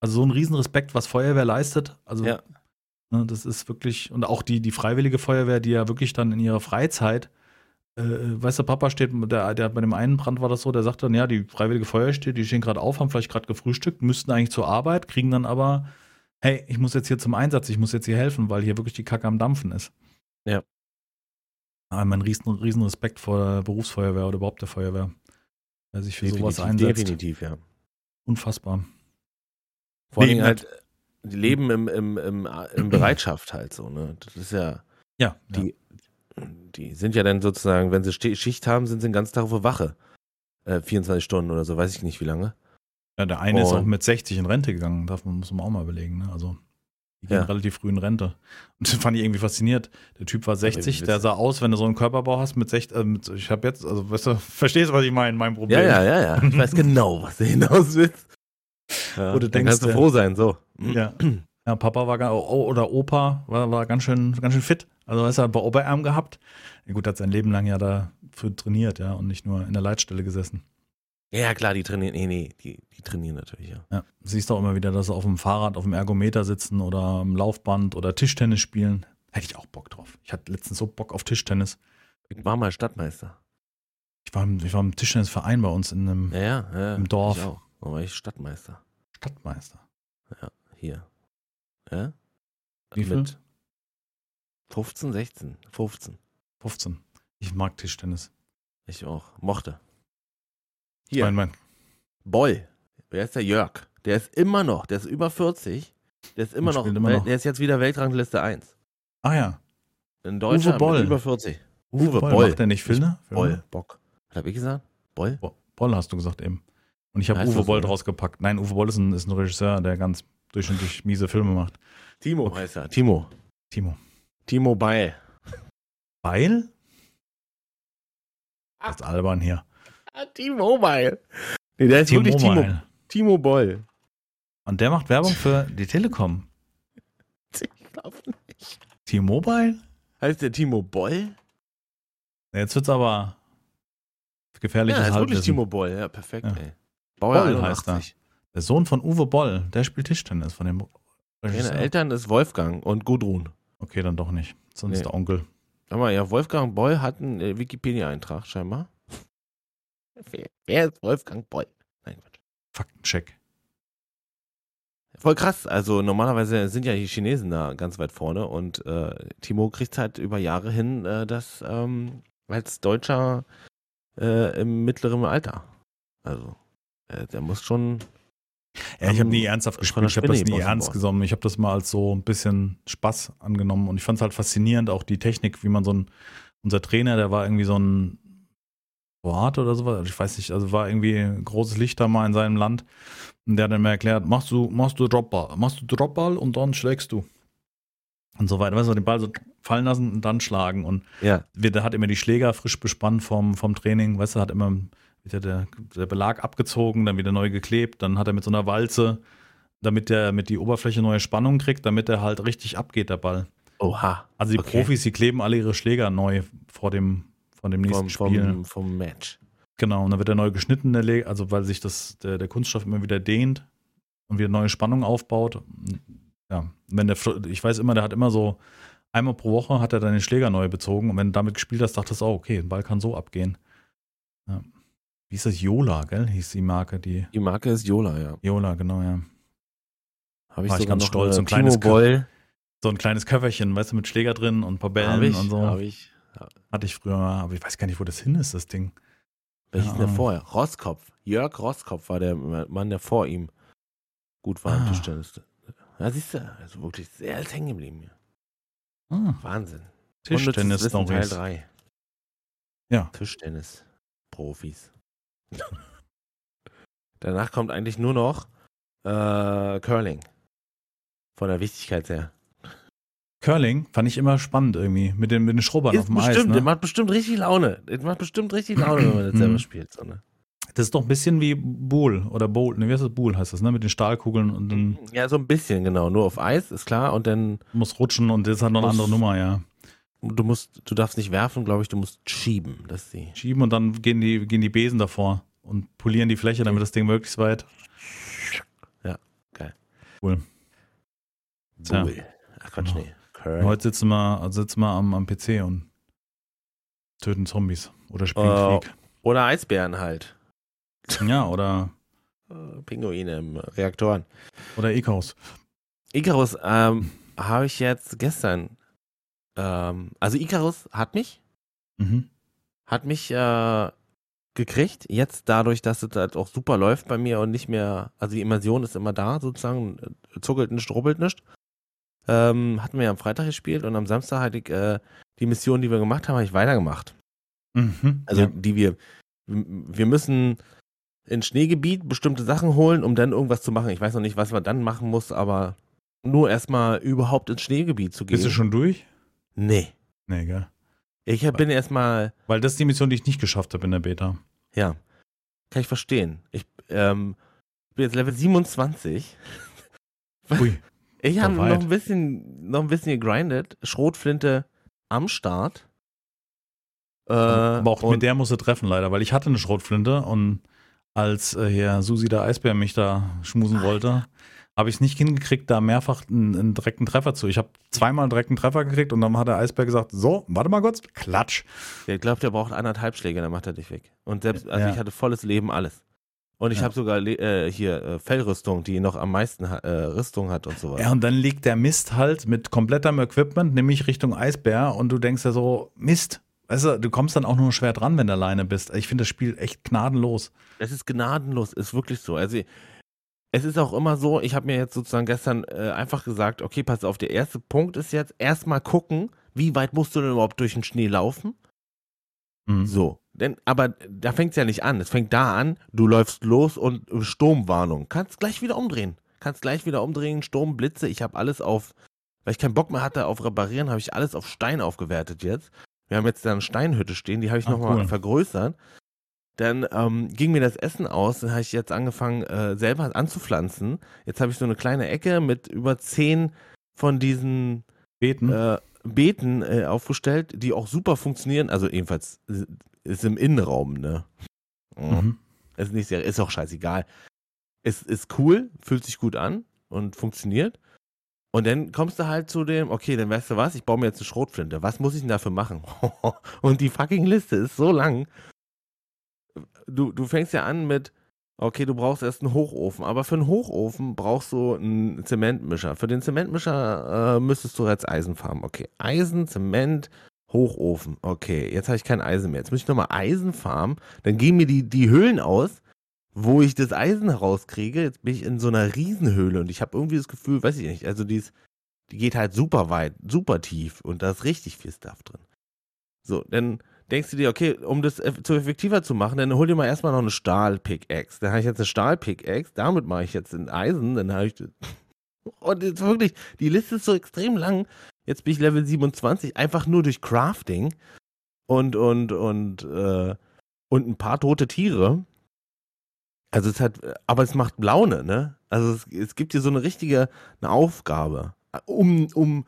S1: Also so ein Riesenrespekt, was Feuerwehr leistet. Also,
S2: Ja.
S1: ne, das ist wirklich, und auch die, die freiwillige Feuerwehr, die ja wirklich dann in ihrer Freizeit, äh, weißt du, Papa steht, der, der bei dem einen Brand war das so, der sagt dann, ja, die freiwillige Feuerwehr steht, die stehen gerade auf, haben vielleicht gerade gefrühstückt, müssten eigentlich zur Arbeit, kriegen dann aber, hey, ich muss jetzt hier zum Einsatz, ich muss jetzt hier helfen, weil hier wirklich die Kacke am Dampfen ist.
S2: Ja.
S1: Aber mein riesen, riesen Respekt vor der Berufsfeuerwehr oder überhaupt der Feuerwehr. Wer sich für sowas
S2: Definitiv,
S1: einsetzt.
S2: definitiv, ja.
S1: Unfassbar.
S2: Vor allem halt, die leben im, im, im, im Bereitschaft halt so, ne? Das ist ja,
S1: Ja,
S2: die, die sind ja dann sozusagen, wenn sie Schicht haben, sind sie den ganzen Tag auf der Wache. Äh, 24 Stunden oder so, weiß ich nicht wie lange.
S1: Ja, der eine ist auch mit 60 in Rente gegangen, darf man, muss man auch mal überlegen. Ne? Also, die gehen
S2: Ja.
S1: relativ früh in Rente. Und das fand ich irgendwie fasziniert. Der Typ war 60,
S2: wie
S1: der sah aus, wenn du so einen Körperbau hast mit 60, äh, mit, ich habe jetzt, also weißt du, verstehst du, was ich meine, mein Problem.
S2: Ja, ja, ja, ja. Ich weiß genau, was du hinaus willst. Ja, dann
S1: denkst,
S2: kannst du froh sein, so.
S1: Ja. Ja, Papa war, oh, oder Opa war, war ganz schön, ganz schön fit. Also, weißt du, hat bei Oberarm gehabt. Ja, gut, hat sein Leben lang ja dafür trainiert, ja, und nicht nur in der Leitstelle gesessen.
S2: Ja, klar, die trainieren, nee, nee, die, die trainieren natürlich, ja.
S1: Ja, siehst auch immer wieder, dass sie auf dem Fahrrad, auf dem Ergometer sitzen oder am Laufband oder Tischtennis spielen. Hätte ich auch Bock drauf. Ich hatte letztens so Bock auf Tischtennis.
S2: Ich war mal Stadtmeister.
S1: Ich war, im- ich war im Tischtennisverein bei uns in einem
S2: Ja, ja, ja.
S1: Im Dorf.
S2: Ich auch. Da war ich Stadtmeister.
S1: Stadtmeister.
S2: Hier. Ja?
S1: Wie viel?
S2: Mit 15, 16, 15.
S1: 15. Ich mag Tischtennis.
S2: Ich auch. Mochte. Hier.
S1: mein, mein,
S2: Boll. Wer ist der Jörg? Der ist immer noch, der ist über 40. Der ist immer noch,
S1: immer noch.
S2: der ist jetzt wieder Weltrangliste 1.
S1: ah ja,
S2: In Deutschland
S1: Boll.
S2: mit über 40.
S1: Uwe,
S2: Uwe
S1: Boll.
S2: Boll.
S1: Macht der nicht Filme?
S2: Boll. Bock. Was hab ich gesagt? Boll?
S1: Bo- Boll hast du gesagt eben. Und ich habe Uwe Boll draus gepackt. Nein, Uwe Boll ist ein, ist ein Regisseur, der ganz durchschnittlich miese Filme macht.
S2: Timo heißt er. Timo.
S1: Timo.
S2: Timo Beil.
S1: Beil? Das ist albern hier.
S2: Timo Beil. Nee, der ist wirklich Timo. Timo Boll.
S1: Und der macht Werbung für die Telekom.
S2: Ich glaube nicht.
S1: T-Mobile?
S2: Heißt der Timo Boll?
S1: Jetzt wird's aber gefährliches
S2: ja, ist wirklich. Timo Boll. Ja, perfekt,
S1: Ja.
S2: ey. Bauer
S1: Boll
S2: 81.
S1: heißt er. Der Sohn von Uwe Boll, der spielt Tischtennis von dem
S2: Seine. Eltern ist Wolfgang und Gudrun.
S1: Okay, dann doch nicht. Sonst
S2: Nee.
S1: der Onkel.
S2: Sag mal, ja, Wolfgang Boll hat einen äh, Wikipedia-Eintrag scheinbar. Wer, ist Wolfgang Boll? Nein, Quatsch.
S1: Faktencheck.
S2: Voll krass. Also normalerweise sind ja die Chinesen da ganz weit vorne und äh, Timo kriegt halt über Jahre hin, äh, das ähm, als Deutscher äh, im mittleren Alter. Also äh, der muss schon.
S1: Ja, ich habe nie ernsthaft gespielt. Ich habe das nie ernst genommen. Ich habe das mal als so ein bisschen Spaß angenommen und ich fand es halt faszinierend, auch die Technik, wie man so ein, unser Trainer, der war irgendwie so ein Kroat oder sowas. Also ich weiß nicht, also war irgendwie ein großes Licht da mal in seinem Land. Und der hat dann mir erklärt, machst du, machst du Dropball, machst du Dropball und dann schlägst du. Und so weiter. Weißt du, den Ball so fallen lassen und dann schlagen. Und
S2: Ja.
S1: der hat immer die Schläger frisch bespannt vom, vom Training, weißt du, hat immer wieder der, der Belag abgezogen, dann wieder neu geklebt, dann hat er mit so einer Walze, damit der mit die Oberfläche neue Spannung kriegt, damit er halt richtig abgeht, der Ball.
S2: Oha.
S1: Also die
S2: Okay.
S1: Profis, die kleben alle ihre Schläger neu vor dem, vor dem nächsten
S2: Vom,
S1: Spiel.
S2: vom, vom Match.
S1: Genau, und dann wird er neu geschnitten, also weil sich das, der, der Kunststoff immer wieder dehnt und wieder neue Spannung aufbaut. Ja, wenn der, ich weiß immer, der hat immer so, einmal pro Woche hat er dann den Schläger neu bezogen und wenn du damit gespielt hast, dachtest du, oh, okay, ein Ball kann so abgehen. Ja. Wie ist das? Yola, gell? Hieß die Marke, die
S2: Die Marke ist Yola, ja.
S1: Yola, genau, ja.
S2: Habe ich
S1: War ich ganz stolz, so ein kleines
S2: Boll.
S1: So ein kleines Köfferchen, weißt du, mit Schläger drin und ein paar Bällen
S2: Hab ich,
S1: und so.
S2: hab ich.
S1: Hatte ich früher mal, aber ich weiß gar nicht, wo das hin ist, das Ding.
S2: Wer hieß denn der vorher? Rosskopf. Jörg Rosskopf war der Mann, der vor ihm gut war im
S1: Ah.
S2: Tischtennis. Ja, siehst du, also wirklich sehr ist hängen geblieben hier.
S1: Ah,
S2: Wahnsinn.
S1: Tischtennis
S2: Teil
S1: Stories.
S2: 3.
S1: Ja.
S2: Tischtennis. Profis. Danach kommt eigentlich nur noch äh, Curling. Von der Wichtigkeit her.
S1: Curling fand ich immer spannend irgendwie, mit den, mit den Schrubbern auf
S2: Ist
S1: dem Eis.
S2: bestimmt,
S1: Ne?
S2: der macht bestimmt richtig Laune. Das macht bestimmt richtig Laune, wenn man das selber
S1: Mhm.
S2: spielt. So, ne?
S1: Das ist doch ein bisschen wie Bowl oder Bowl, ne, wie heißt das? Bowl heißt das, ne? Mit den Stahlkugeln und dann
S2: Ja, so ein bisschen, genau. Nur auf Eis, ist klar. Und dann,
S1: muss rutschen und das hat noch eine andere Nummer, ja.
S2: du musst, du darfst nicht werfen, glaube ich, du musst schieben. Das ist die.
S1: Schieben und dann gehen die, gehen die Besen davor und polieren die Fläche, damit das Ding möglichst weit.
S2: Ja, geil.
S1: Cool.
S2: Bull. Ach Quatsch,
S1: Genau.
S2: Curling.
S1: Heute sitzen wir, sitzen wir am, am PC und töten Zombies oder spielen
S2: Oh.
S1: Krieg.
S2: Oder Eisbären halt.
S1: Ja, oder,
S2: Äh, Pinguine im Reaktoren.
S1: oder Ekaus.
S2: Icarus ähm, habe ich jetzt gestern. Ähm, also Icarus hat mich,
S1: Mhm.
S2: hat mich äh, gekriegt. Jetzt dadurch, dass es halt auch super läuft bei mir und nicht mehr, also die Immersion ist immer da sozusagen, äh, zuckelt nicht, strubbelt nicht. Ähm, hatten wir am Freitag gespielt und am Samstag hatte ich äh, die Mission, die wir gemacht haben, habe ich weitergemacht.
S1: Mhm.
S2: Also
S1: ja.
S2: die wir, wir müssen in Schneegebiet bestimmte Sachen holen, um dann irgendwas zu machen. Ich weiß noch nicht, was man dann machen muss, aber nur erstmal überhaupt ins Schneegebiet zu gehen.
S1: Bist du schon durch?
S2: Nee.
S1: Nee, gell?
S2: Ich hab- bin erstmal,
S1: Weil das ist die Mission, die ich nicht geschafft habe in der Beta.
S2: ja, kann ich verstehen. Ich ähm, bin jetzt Level 27.
S1: Ui.
S2: Ich habe noch ein bisschen, noch ein bisschen gegrindet. Schrotflinte am Start. Äh,
S1: Aber auch mit der musste treffen leider, weil ich hatte eine Schrotflinte und als äh, hier Susi der Eisbär mich da schmusen wollte, habe ich es nicht hingekriegt, da mehrfach einen, einen direkten Treffer zu. Ich habe zweimal einen direkten Treffer gekriegt und dann hat der Eisbär gesagt, so, warte mal kurz, klatsch.
S2: Der glaubt, der braucht anderthalb Schläge, dann macht er dich weg. Und selbst, also
S1: Ja.
S2: ich hatte volles Leben, alles. Und ich
S1: Ja.
S2: habe sogar äh, hier äh, Fellrüstung, die noch am meisten äh, Rüstung hat und so weiter.
S1: Ja, und dann liegt der Mist halt mit komplettem Equipment, nämlich Richtung Eisbär und du denkst ja so, Mist. Weißt du, du kommst dann auch nur schwer dran, wenn du alleine bist. Ich finde das Spiel echt gnadenlos.
S2: Es ist gnadenlos, ist wirklich so. Also es ist auch immer so, ich habe mir jetzt sozusagen gestern äh, einfach gesagt, okay, pass auf, der erste Punkt ist jetzt erstmal gucken, wie weit musst du denn überhaupt durch den Schnee laufen?
S1: Mhm.
S2: So. Denn, aber da fängt es ja nicht an. Es fängt da an, du läufst los und äh, Sturmwarnung. Kannst gleich wieder umdrehen. Kannst gleich wieder umdrehen, Sturm, Blitze. Ich habe alles auf, weil ich keinen Bock mehr hatte auf Reparieren, habe ich alles auf Stein aufgewertet jetzt. Wir haben jetzt da eine Steinhütte stehen, die habe ich nochmal
S1: cool.
S2: vergrößert. Dann ähm, ging mir das Essen aus, dann habe ich jetzt angefangen, äh, selber anzupflanzen. Jetzt habe ich so eine kleine Ecke mit über zehn von diesen
S1: Beten.
S2: äh, Beeten äh, aufgestellt, die auch super funktionieren. Also jedenfalls äh, ist im Innenraum, ne? Mhm.
S1: Mhm.
S2: Ist nicht sehr, ist auch scheißegal. Es ist cool, fühlt sich gut an und funktioniert. Und dann kommst du halt zu dem, okay, dann weißt du was, ich baue mir jetzt eine Schrotflinte. Was muss ich denn dafür machen? und die fucking Liste ist so lang. Du, du fängst ja an mit, okay, du brauchst erst einen Hochofen. Aber für einen Hochofen brauchst du einen Zementmischer. Für den Zementmischer äh, müsstest du jetzt Eisen farmen. Okay, Eisen, Zement, Hochofen. Okay, jetzt habe ich kein Eisen mehr. Jetzt muss ich nochmal Eisen farmen. Dann gehen mir die, die Höhlen aus, wo ich das Eisen herauskriege. Jetzt bin ich in so einer Riesenhöhle und ich habe irgendwie das Gefühl, weiß ich nicht, also die, ist, die geht halt super weit, super tief und da ist richtig viel Stuff drin. So, dann, denkst du dir, okay, um das zu effektiver zu machen, dann hol dir mal erstmal noch eine Stahl-Pickaxe. Dann habe ich jetzt eine Stahl-Pickaxe, damit mache ich jetzt ein Eisen, dann habe ich. Und jetzt wirklich, die Liste ist so extrem lang. Jetzt bin ich Level 27, einfach nur durch Crafting und, und, und, äh, und ein paar tote Tiere. Also es hat, aber es macht Laune, ne? Also es, es gibt dir so eine richtige eine Aufgabe, um, um,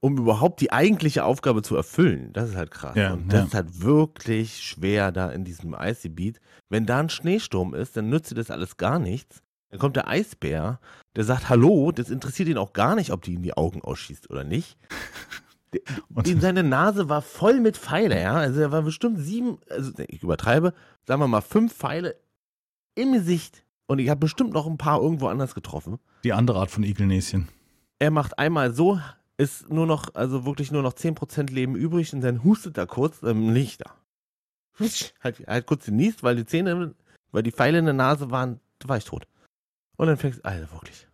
S2: um überhaupt die eigentliche Aufgabe zu erfüllen. Das ist halt krass.
S1: Ja,
S2: und das
S1: ja.
S2: ist halt wirklich schwer da in diesem Icy Beat. Wenn da ein Schneesturm ist, dann nützt dir das alles gar nichts. Dann kommt der Eisbär, der sagt Hallo, das interessiert ihn auch gar nicht, ob die ihm die Augen ausschießt oder nicht.
S1: Und-
S2: Ihm seine Nase war voll mit Pfeile, ja. Also er war bestimmt sieben, also ich übertreibe, sagen wir mal fünf Pfeile im Gesicht. Und ich habe bestimmt noch ein paar irgendwo anders getroffen.
S1: Die andere Art von Igelnäschen.
S2: Er macht einmal so, ist nur noch, also wirklich nur noch 10% Leben übrig und dann hustet er kurz, dann liegt er. Halt, halt kurz genießt, weil die Zähne, weil die Pfeile in der Nase waren, da war ich tot. Und dann fängst Alter, wirklich.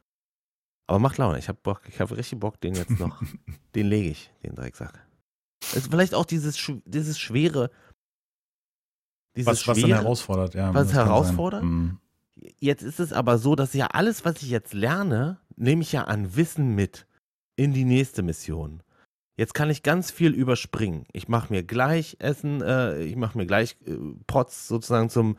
S2: Aber macht Laune, ich hab Bock, ich hab richtig Bock, den jetzt noch, den lege ich, den Drecksack. Ist vielleicht auch dieses, dieses schwere, dieses
S1: Was, was dann
S2: schwere,
S1: herausfordert, ja.
S2: Was herausfordert?
S1: Mhm.
S2: Jetzt ist es aber so, dass ja alles, was ich jetzt lerne, nehme ich ja an Wissen mit in die nächste Mission. Jetzt kann ich ganz viel überspringen. Ich mache mir gleich Essen, äh, ich mache mir gleich äh, Pots sozusagen zum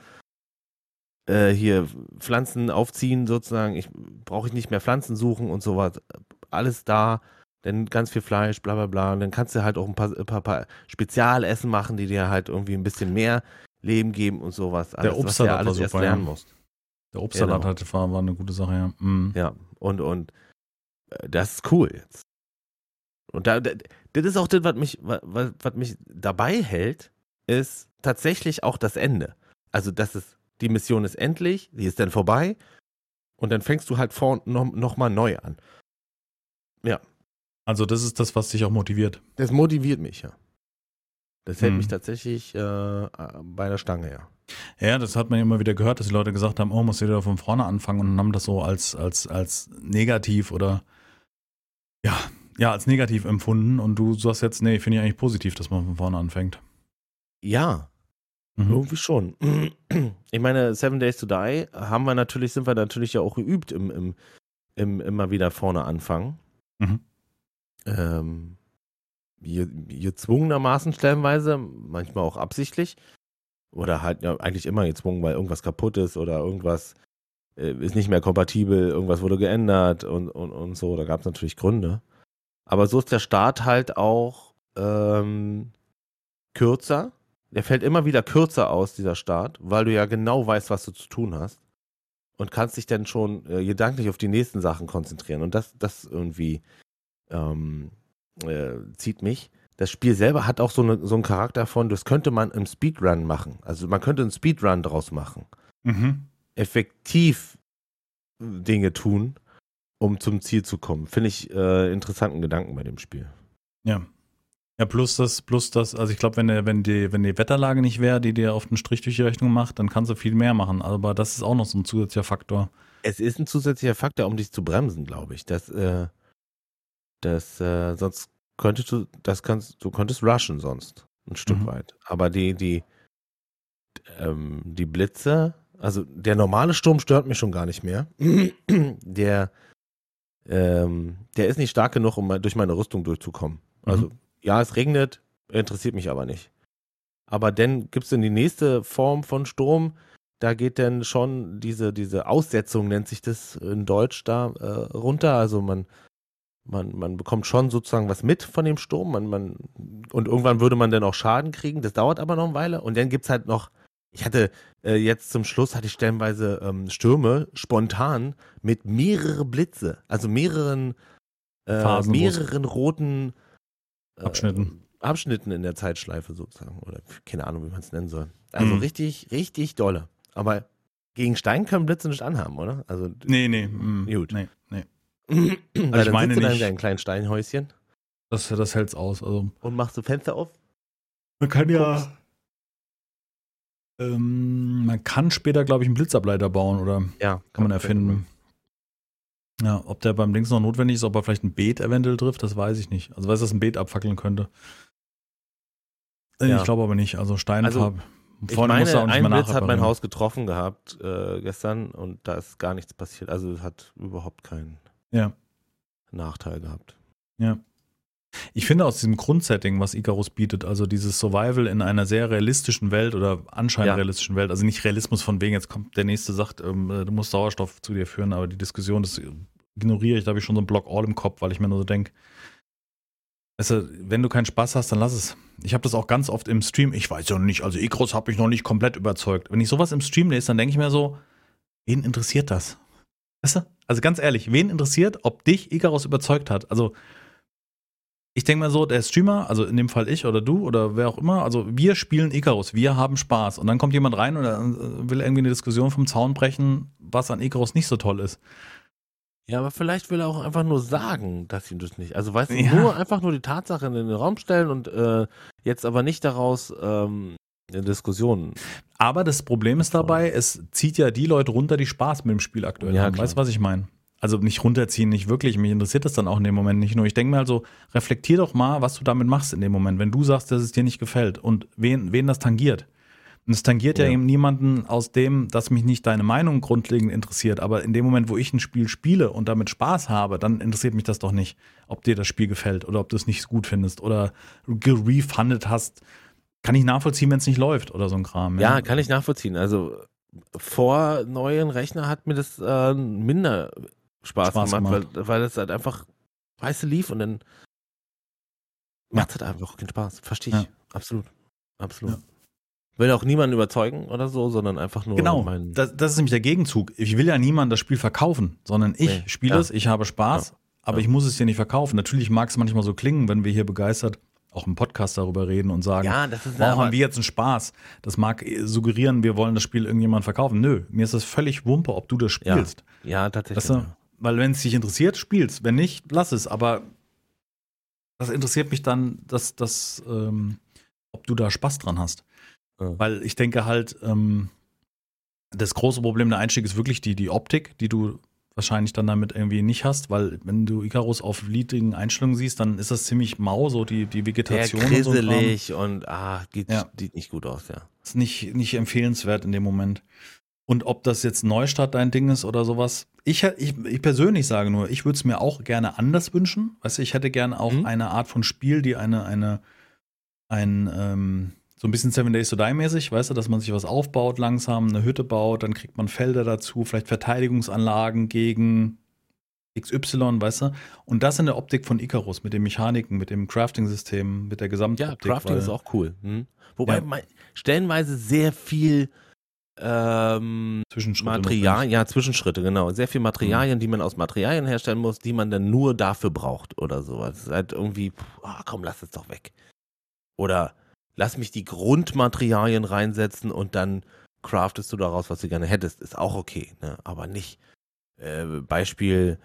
S2: äh, hier Pflanzen aufziehen sozusagen. Ich brauche ich nicht mehr Pflanzen suchen und sowas. Alles da, dann ganz viel Fleisch, bla bla bla. Und dann kannst du halt auch ein paar, ein paar, paar Spezialessen machen, die dir halt irgendwie ein bisschen mehr Leben geben und sowas. Alles, was ja
S1: Obstsalat war
S2: alles erst
S1: super, ja.
S2: lernen musst.
S1: Der Obstsalat
S2: Genau.
S1: hatte, war, war eine gute Sache, ja. Mhm.
S2: Ja, und, und äh, das ist cool jetzt. Und da, da, das ist auch das, was mich, was, was mich dabei hält, ist tatsächlich auch das Ende. Also, das ist, die Mission ist endlich, die ist dann vorbei und dann fängst du halt vor noch, noch mal neu an.
S1: Also das ist das, was dich auch motiviert.
S2: Das motiviert mich, ja. Das hält
S1: Hm.
S2: mich tatsächlich äh, bei der Stange, ja.
S1: Ja, das hat man ja immer wieder gehört, dass die Leute gesagt haben, oh, muss wieder von vorne anfangen und haben das so als, als, als negativ oder ja, ja, als negativ empfunden. Und du sagst jetzt, nee, finde ich eigentlich positiv, dass man von vorne anfängt.
S2: Ja,
S1: Mhm.
S2: Irgendwie schon. Ich meine, Seven Days to Die haben wir natürlich, sind wir natürlich ja auch geübt im, im, im immer wieder vorne anfangen.
S1: Mhm.
S2: Ähm, ge- gezwungenermaßen stellenweise, manchmal auch absichtlich. Oder halt ja eigentlich immer gezwungen, weil irgendwas kaputt ist oder irgendwas äh, ist nicht mehr kompatibel, irgendwas wurde geändert und, und, und so. Da gab es natürlich Gründe. Aber so ist der Start halt auch ähm, kürzer. Der fällt immer wieder kürzer aus, dieser Start, weil du ja genau weißt, was du zu tun hast. Und kannst dich dann schon äh, gedanklich auf die nächsten Sachen konzentrieren. Und das, das irgendwie ähm, äh, zieht mich. Das Spiel selber hat auch so, eine, so einen Charakter von, das könnte man im Speedrun machen. Also man könnte einen Speedrun draus machen.
S1: Mhm.
S2: Effektiv Dinge tun, um zum Ziel zu kommen. Finde ich äh, interessanten Gedanken bei dem Spiel.
S1: Ja. Ja, plus das, plus das, also ich glaube, wenn, wenn, die, wenn die Wetterlage nicht wäre, die dir auf den Strich durch die Rechnung macht, dann kannst du viel mehr machen. Aber das ist auch noch so ein zusätzlicher Faktor.
S2: Es ist ein zusätzlicher Faktor, um dich zu bremsen, glaube ich. Das, äh, das, äh, sonst könntest du, das kannst, du könntest rushen sonst ein Stück
S1: Mhm.
S2: weit. Aber die, die, ähm, die Blitze, also der normale Sturm stört mich schon gar nicht mehr. der, ähm, der ist nicht stark genug, um durch meine Rüstung durchzukommen. Also, ja, es regnet, interessiert mich aber nicht. Aber dann gibt es dann die nächste Form von Sturm, da geht dann schon diese, diese Aussetzung, nennt sich das in Deutsch da, äh, runter. Also man, man, man bekommt schon sozusagen was mit von dem Sturm. Man, man, und irgendwann würde man dann auch Schaden kriegen. Das dauert aber noch eine Weile. Und dann gibt es halt noch, ich hatte äh, jetzt zum Schluss hatte ich stellenweise ähm, Stürme spontan mit mehrere Blitze, also mehreren, äh, mehreren roten äh,
S1: Abschnitten.
S2: Abschnitten in der Zeitschleife sozusagen. Oder keine Ahnung, wie man es nennen soll. Also
S1: Mhm.
S2: richtig, richtig dolle. Aber gegen Stein können Blitze nicht anhaben, oder? Also,
S1: Nee, nee. mm,
S2: Gut.
S1: Nee, nee.
S2: weil
S1: ich
S2: dann
S1: meine
S2: sitzt dann in
S1: nicht-
S2: deinem kleinen Steinhäuschen
S1: Das, das hält's aus. Also
S2: und machst du Fenster auf.
S1: man kann ja. Ähm, man kann später, glaube ich, einen Blitzableiter bauen oder
S2: Ja,
S1: kann man erfinden. Ja, ob der beim Links noch notwendig ist, ob er vielleicht ein Beet eventuell trifft, das weiß ich nicht. Also weiß, dass ein Beet abfackeln könnte.
S2: Ja.
S1: Ich glaube aber nicht. Also Steinfarbe.
S2: Ich
S1: Vorne musst du auch
S2: meine,
S1: nicht
S2: ein
S1: mehr
S2: Blitz hat mein. Haus getroffen gehabt äh, gestern und da ist gar nichts passiert. Also es hat überhaupt keinen
S1: Ja.
S2: Nachteil gehabt.
S1: Ich finde aus diesem Grundsetting, was Icarus bietet, also dieses Survival in einer sehr realistischen Welt oder anscheinend
S2: Ja.
S1: realistischen Welt, also nicht Realismus von wegen, jetzt kommt der nächste, sagt, ähm, äh, du musst Sauerstoff zu dir führen, aber die Diskussion, das ignoriere ich, da habe ich schon so einen Block All im Kopf, weil ich mir nur so denke, also, wenn du keinen Spaß hast, dann lass es. Ich habe das auch ganz oft im Stream, ich weiß ja noch nicht, also Icarus hat mich noch nicht komplett überzeugt. Wenn ich sowas im Stream lese, dann denke ich mir so, wen interessiert das? Weißt du? Also ganz ehrlich, wen interessiert, ob dich Icarus überzeugt hat? Also, ich denke mal so, der Streamer, also in dem Fall ich oder du oder wer auch immer, also wir spielen Icarus, wir haben Spaß. Und dann kommt jemand rein und äh, will irgendwie eine Diskussion vom Zaun brechen, was an Icarus nicht so toll ist.
S2: Ja, aber vielleicht will er auch einfach nur sagen, dass ihm das nicht. Also weißt du,
S1: Ja.
S2: nur einfach nur die Tatsache in den Raum stellen und äh, jetzt aber nicht daraus ähm, eine Diskussion.
S1: Aber das Problem ist dabei, es zieht ja die Leute runter, die Spaß mit dem Spiel aktuell
S2: Ja,
S1: haben.
S2: klar.
S1: Weißt du, was ich meine? Also nicht runterziehen, nicht wirklich. Mich interessiert das dann auch in dem Moment nicht nur. Ich denke mir also, reflektier doch mal, was du damit machst in dem Moment, wenn du sagst, dass es dir nicht gefällt und wen, wen das tangiert. Und es tangiert ja.
S2: Ja.
S1: eben niemanden aus dem, dass mich nicht deine Meinung grundlegend interessiert. Aber in dem Moment, wo ich ein Spiel spiele und damit Spaß habe, dann interessiert mich das doch nicht, ob dir das Spiel gefällt oder ob du es nicht gut findest oder gerefundet hast. Kann ich nachvollziehen, wenn es nicht läuft oder so ein Kram.
S2: Ja, kann ich nachvollziehen. Also vor neuen Rechner hat mir das äh, minder Spaß,
S1: Spaß
S2: gemacht, Weil, weil es halt einfach scheiße lief und dann macht es halt einfach keinen Spaß. Verstehe ich.
S1: Ja.
S2: Absolut. Absolut.
S1: Ja.
S2: Will auch niemanden überzeugen oder so, sondern einfach nur
S1: Genau, das, das ist nämlich der Gegenzug. Ich will ja niemandem das Spiel verkaufen, sondern ich
S2: Nee,
S1: spiele
S2: ja.
S1: es, ich habe Spaß, aber
S2: Ja.
S1: ich muss es dir nicht verkaufen. Natürlich mag es manchmal so klingen, wenn wir hier begeistert auch im Podcast darüber reden und sagen,
S2: ja, das ist
S1: wow, haben wir jetzt einen Spaß. Das mag äh, suggerieren, wir wollen das Spiel irgendjemand verkaufen. Nö, mir ist das völlig Wumpe, ob du das
S2: Ja.
S1: spielst.
S2: Ja, tatsächlich.
S1: Weißt du? Weil wenn es dich interessiert, spielst. Wenn nicht, lass es. Aber das interessiert mich dann, dass, dass ähm, ob du da Spaß dran hast.
S2: Ja.
S1: Weil ich denke halt, ähm, das große Problem der Einstieg ist wirklich die, die Optik, die du wahrscheinlich dann damit irgendwie nicht hast, weil wenn du Icarus auf niedrigen Einstellungen siehst, dann ist das ziemlich mau, so die, die
S2: Sehr
S1: Vegetation und so
S2: grisselig und ah, geht,
S1: Ja.
S2: sieht nicht gut aus, ja.
S1: ist nicht, nicht empfehlenswert in dem Moment. Und ob das jetzt Neustart dein Ding ist oder sowas, ich, ich, ich persönlich sage nur, ich würde es mir auch gerne anders wünschen. Weißt du, ich hätte gerne auch
S2: Mhm.
S1: eine Art von Spiel, die eine, eine, ein, ähm, so ein bisschen Seven Days to Die mäßig, weißt du, dass man sich was aufbaut langsam, eine Hütte baut, dann kriegt man Felder dazu, vielleicht Verteidigungsanlagen gegen XY, weißt du? Und das in der Optik von Icarus, mit den Mechaniken, mit dem Crafting-System, mit der
S2: Ja,
S1: Gesamtoptik.
S2: Crafting
S1: weil-
S2: ist auch cool. Hm? Wobei
S1: Ja.
S2: stellenweise sehr viel ähm,
S1: Zwischenschritte
S2: Material,
S1: notwendig.
S2: ja, Zwischenschritte, genau. Sehr viel Materialien, die man aus Materialien herstellen muss, die man dann nur dafür braucht oder sowas. Es ist halt irgendwie, puh, ah, komm, lass es doch weg. Oder lass mich die Grundmaterialien reinsetzen und dann craftest du daraus, was du gerne hättest. Ist auch okay, ne? aber nicht. Äh, Beispiel,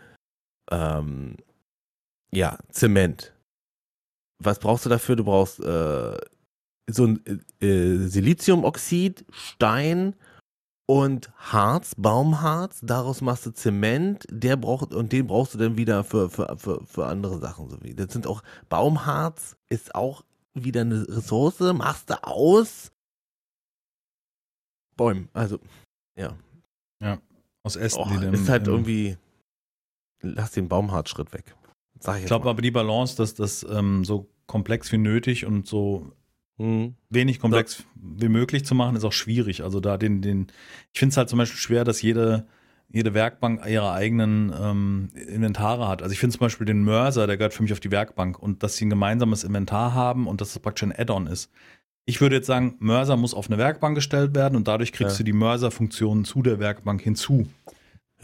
S2: ähm, ja, Zement. Was brauchst du dafür? Du brauchst äh, so ein äh, äh, Siliziumoxid, Stein und Harz, Baumharz. Daraus machst du Zement. Der braucht und den brauchst du dann wieder für für für, für andere Sachen so wie. Das sind auch Baumharz ist auch wieder eine Ressource. Machst du aus Bäumen. Also ja,
S1: Aus Ästen,
S2: oh,
S1: die dann,
S2: ist halt irgendwie. Lass den Baumharzschritt weg. Sag ich
S1: Ich glaube aber die Balance, dass das ähm, so komplex wie nötig und so
S2: Hm.
S1: wenig komplex wie möglich zu machen, ist auch schwierig. Also da den, den, ich finde es halt zum Beispiel schwer, dass jede, jede Werkbank ihre eigenen ähm, Inventare hat. Also ich finde zum Beispiel den Mörser, der gehört für mich auf die Werkbank und dass sie ein gemeinsames Inventar haben und dass das praktisch ein Add-on ist. Ich würde jetzt sagen, Mörser muss auf eine Werkbank gestellt werden und dadurch kriegst
S2: Ja.
S1: du die Mörser-Funktionen zu der Werkbank hinzu.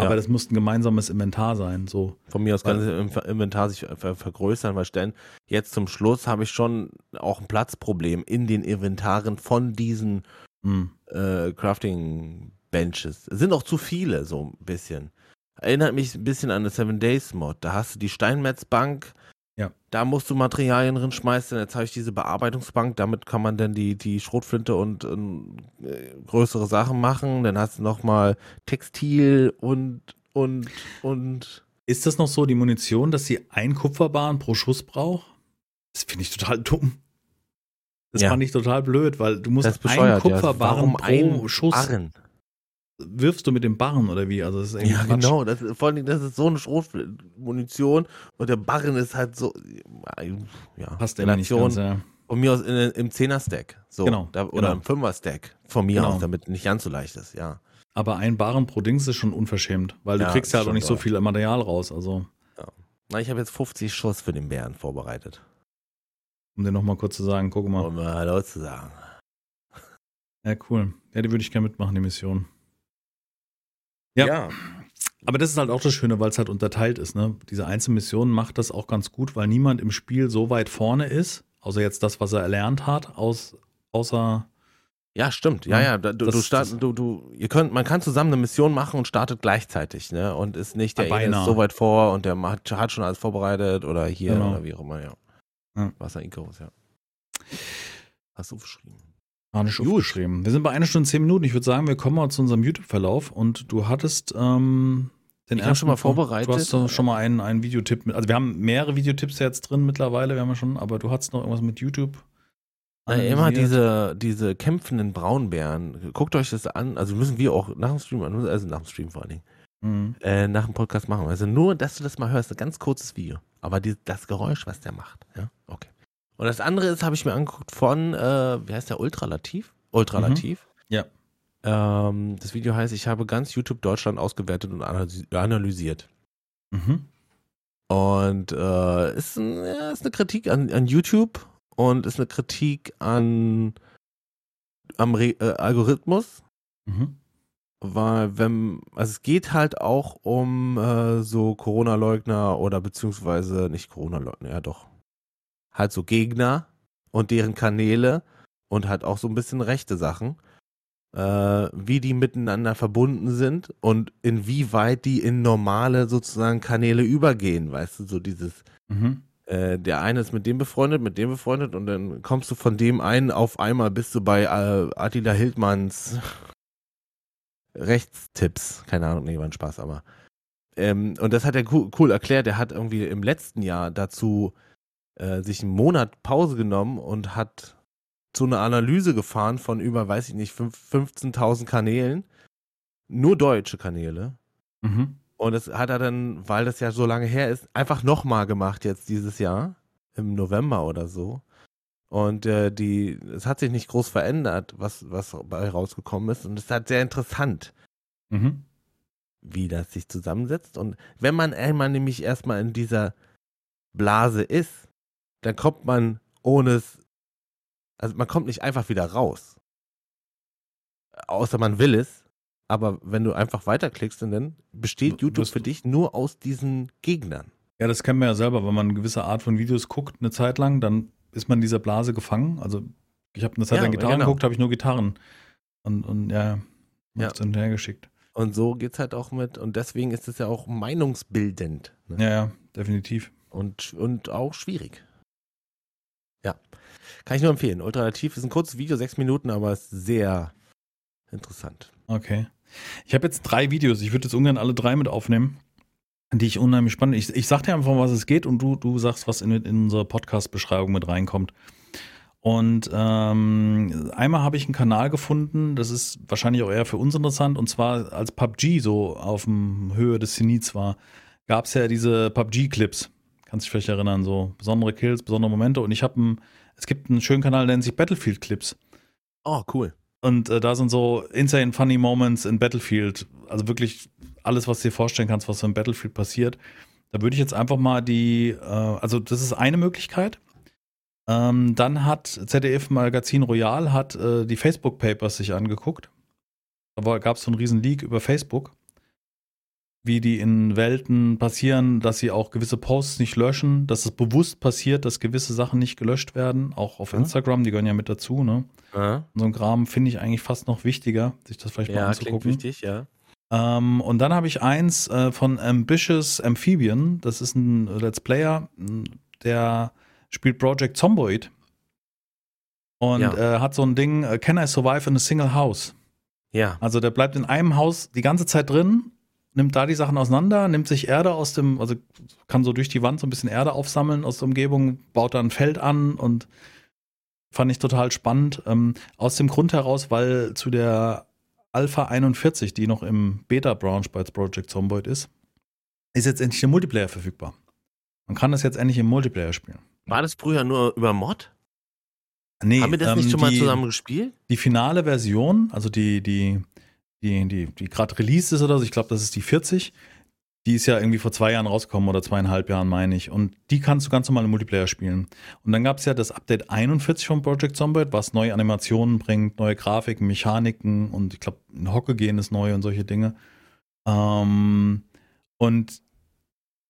S1: Aber
S2: Ja.
S1: das muss ein gemeinsames Inventar sein. So.
S2: Von mir aus kann das Inv- Inventar sich ver vergrößern, weil stellen. Jetzt zum Schluss habe ich schon auch ein Platzproblem in den Inventaren von diesen
S1: Hm.
S2: äh, Crafting Benches. Es sind auch zu viele, so ein bisschen. Erinnert mich ein bisschen an eine Seven Days Mod. Da hast du die Steinmetzbank.
S1: Ja.
S2: Da musst du Materialien drin schmeißen. Jetzt habe ich diese Bearbeitungsbank. Damit kann man dann die, die Schrotflinte und äh, größere Sachen machen. Dann hast du nochmal Textil und, und, und.
S1: Ist das noch so, die Munition, dass sie ein Kupferbahn pro Schuss braucht? Das finde ich total dumm. Das
S2: Ja.
S1: fand ich total blöd, weil du musst einen
S2: bescheuert. ja.
S1: Pro
S2: ein
S1: Schuss
S2: Barren?
S1: Wirfst du mit dem Barren oder wie? Also das ist
S2: Ja,
S1: Quatsch.
S2: genau. Das, ist- vor allem, das ist so eine Schrotmunition und der Barren ist halt so, ja,
S1: Passt irgendwie nicht ganz, ja.
S2: von mir aus in, im Zehner-Stack. So,
S1: Genau,
S2: da, oder
S1: genau.
S2: im Fünfer-Stack von mir
S1: Genau.
S2: aus, damit nicht ganz so leicht ist, ja.
S1: Aber ein Barren pro Dings ist schon unverschämt, weil du
S2: Ja,
S1: kriegst ja halt auch nicht so
S2: doll.
S1: viel Material raus. Also,
S2: Na, ich habe jetzt 50 Schuss für den Bären vorbereitet,
S1: um dir nochmal kurz zu sagen, guck mal.
S2: um mal Hallo zu sagen.
S1: Ja, cool. Ja, die würde ich gerne mitmachen, die Mission. Ja. Aber das ist halt auch das Schöne, weil es halt unterteilt ist. Ne? Diese Einzelmission macht das auch ganz gut, weil niemand im Spiel so weit vorne ist, außer jetzt das, was er erlernt hat, aus, außer
S2: Ja, stimmt. Ja,
S1: Ja,
S2: ja. Du,
S1: das-
S2: du, start, du, du, ihr könnt, man kann zusammen eine Mission machen und startet gleichzeitig, ne? Und ist nicht der
S1: Ah,
S2: eine ist so weit vor und der hat, hat schon alles vorbereitet oder hier
S1: Genau.
S2: oder wie auch immer, ja.
S1: Ja.
S2: Wasser Icarus, ja. Hast du geschrieben?
S1: Ah, nicht
S2: Gut.
S1: aufgeschrieben. Wir sind bei einer Stunde zehn Minuten. Ich würde sagen, wir kommen mal zu unserem YouTube-Verlauf und du hattest ähm, den
S2: Ich
S1: ersten
S2: schon mal
S1: vor-
S2: vorbereitet.
S1: Du hast doch schon mal einen, einen Videotipp mit. Also wir haben mehrere Videotipps jetzt drin mittlerweile, wir haben ja schon, aber du hattest noch irgendwas mit YouTube.
S2: Na, immer diese, diese kämpfenden Braunbären. Guckt euch das an. Also müssen wir auch nach dem Stream, also nach dem Stream vor allen Dingen,
S1: Mhm.
S2: äh, nach dem Podcast machen. Also nur, dass du das mal hörst, ein ganz kurzes Video. Aber die, das Geräusch, was der macht, ja, okay. Und das andere ist, habe ich mir angeguckt von, äh, wie heißt der, Ultralativ? Ultralativ.
S1: Mhm. Ja.
S2: Ähm, das Video heißt, ich habe ganz YouTube Deutschland ausgewertet und analysi- analysiert.
S1: Mhm.
S2: Und äh, ist, ein, ja, ist eine Kritik an, an YouTube und ist eine Kritik an am Re äh, Algorithmus,
S1: Mhm.
S2: weil wenn, also es geht halt auch um äh, so Corona-Leugner oder beziehungsweise nicht Corona-Leugner, ja doch, halt so Gegner und deren Kanäle und halt auch so ein bisschen rechte Sachen, äh, wie die miteinander verbunden sind und inwieweit die in normale sozusagen Kanäle übergehen, weißt du, so dieses
S1: Mhm.
S2: äh, der eine ist mit dem befreundet, mit dem befreundet und dann kommst du von dem einen auf einmal bist du bei äh, Attila Hildmanns Rechtstipps. Keine Ahnung, nee, war ein Spaß, aber. Ähm, und das hat er cool, cool erklärt. Er hat irgendwie im letzten Jahr dazu äh, sich einen Monat Pause genommen und hat zu einer Analyse gefahren von über, weiß ich nicht, fünf- 15.000 Kanälen. Nur deutsche Kanäle.
S1: Mhm.
S2: Und das hat er dann, weil das ja so lange her ist, einfach nochmal gemacht jetzt dieses Jahr, im November oder so. Und äh, die, es hat sich nicht groß verändert, was, was bei rausgekommen ist. Und es ist halt sehr interessant,
S1: Mhm.
S2: wie das sich zusammensetzt. Und wenn man einmal nämlich erstmal in dieser Blase ist, dann kommt man ohne es, also man kommt nicht einfach wieder raus. Außer man will es. Aber wenn du einfach weiterklickst, dann besteht YouTube für dich nur aus diesen Gegnern.
S1: Ja, das kennen wir ja selber, wenn man eine gewisse Art von Videos guckt, eine Zeit lang, dann ist man in dieser Blase gefangen. Also ich habe eine Zeit
S2: Ja,
S1: lang Gitarren
S2: genau.
S1: geguckt, habe ich nur Gitarren. Und, und ja,
S2: Ja.
S1: ja. hin und her geschickt.
S2: Und so geht's halt auch mit, und deswegen ist es ja auch meinungsbildend. Ne?
S1: Ja, ja, definitiv.
S2: Und, und auch schwierig. Ja. Kann ich nur empfehlen. Ultralativ ist ein kurzes Video, sechs Minuten, aber ist sehr interessant.
S1: Okay. Ich habe jetzt drei Videos. Ich würde jetzt ungern alle drei mit aufnehmen, die ich unheimlich spannend. Ich, ich sag dir einfach, was es geht, und du, du sagst, was in, in unsere Podcast-Beschreibung mit reinkommt. Und ähm, einmal habe ich einen Kanal gefunden, das ist wahrscheinlich auch eher für uns interessant, und zwar als PUBG so auf dem Höhe des Zenits war, gab es ja diese PUBG-Clips. Kannst dich vielleicht erinnern, so besondere Kills, besondere Momente. Und ich habe einen, es gibt einen schönen Kanal, der nennt sich Battlefield-Clips.
S2: Oh, cool.
S1: Und äh, da sind so insane funny Moments in Battlefield. Also wirklich alles, was du dir vorstellen kannst, was so in Battlefield passiert. Da würde ich jetzt einfach mal die, äh, also das ist eine Möglichkeit. Ähm, dann hat ZDF Magazin Royal hat äh, die Facebook Papers sich angeguckt. Da gab es so einen riesen Leak über Facebook, wie die in Welten passieren, dass sie auch gewisse Posts nicht löschen, dass es bewusst passiert, dass gewisse Sachen nicht gelöscht werden, auch auf
S2: Mhm.
S1: Instagram, die gehören ja mit dazu, ne?
S2: Ja,
S1: So ein Kram finde ich eigentlich fast noch wichtiger, sich das vielleicht mal
S2: ja klingt
S1: anzugucken.
S2: wichtig, ja.
S1: Ähm, und dann habe ich eins äh, von Ambitious Amphibian. Das ist ein Let's Player, der spielt Project Zomboid. Und
S2: Ja.
S1: äh, hat so ein Ding, äh, Can I Survive in a Single House?
S2: Ja.
S1: Also der bleibt in einem Haus die ganze Zeit drin, nimmt da die Sachen auseinander, nimmt sich Erde aus dem, also kann so durch die Wand so ein bisschen Erde aufsammeln aus der Umgebung, baut da ein Feld an und fand ich total spannend. Ähm, aus dem Grund heraus, weil zu der Alpha 41, die noch im Beta-Branch bei Project Zomboid ist, ist jetzt endlich der Multiplayer verfügbar. Man kann das jetzt endlich im Multiplayer spielen.
S2: War das früher nur über Mod?
S1: Nee,
S2: Haben wir das nicht
S1: ähm,
S2: schon mal
S1: die-
S2: zusammen gespielt?
S1: Die finale Version, also die, die, die, die, die gerade released ist oder so, ich glaube, das ist die 40. Die ist ja irgendwie vor zwei Jahren rausgekommen oder zweieinhalb Jahren, meine ich. Und die kannst du ganz normal im Multiplayer spielen. Und dann gab es ja das Update 41 von Project Zomboid, was neue Animationen bringt, neue Grafiken, Mechaniken und ich glaube, ein Hocke gehen ist neu und solche Dinge. Ähm, und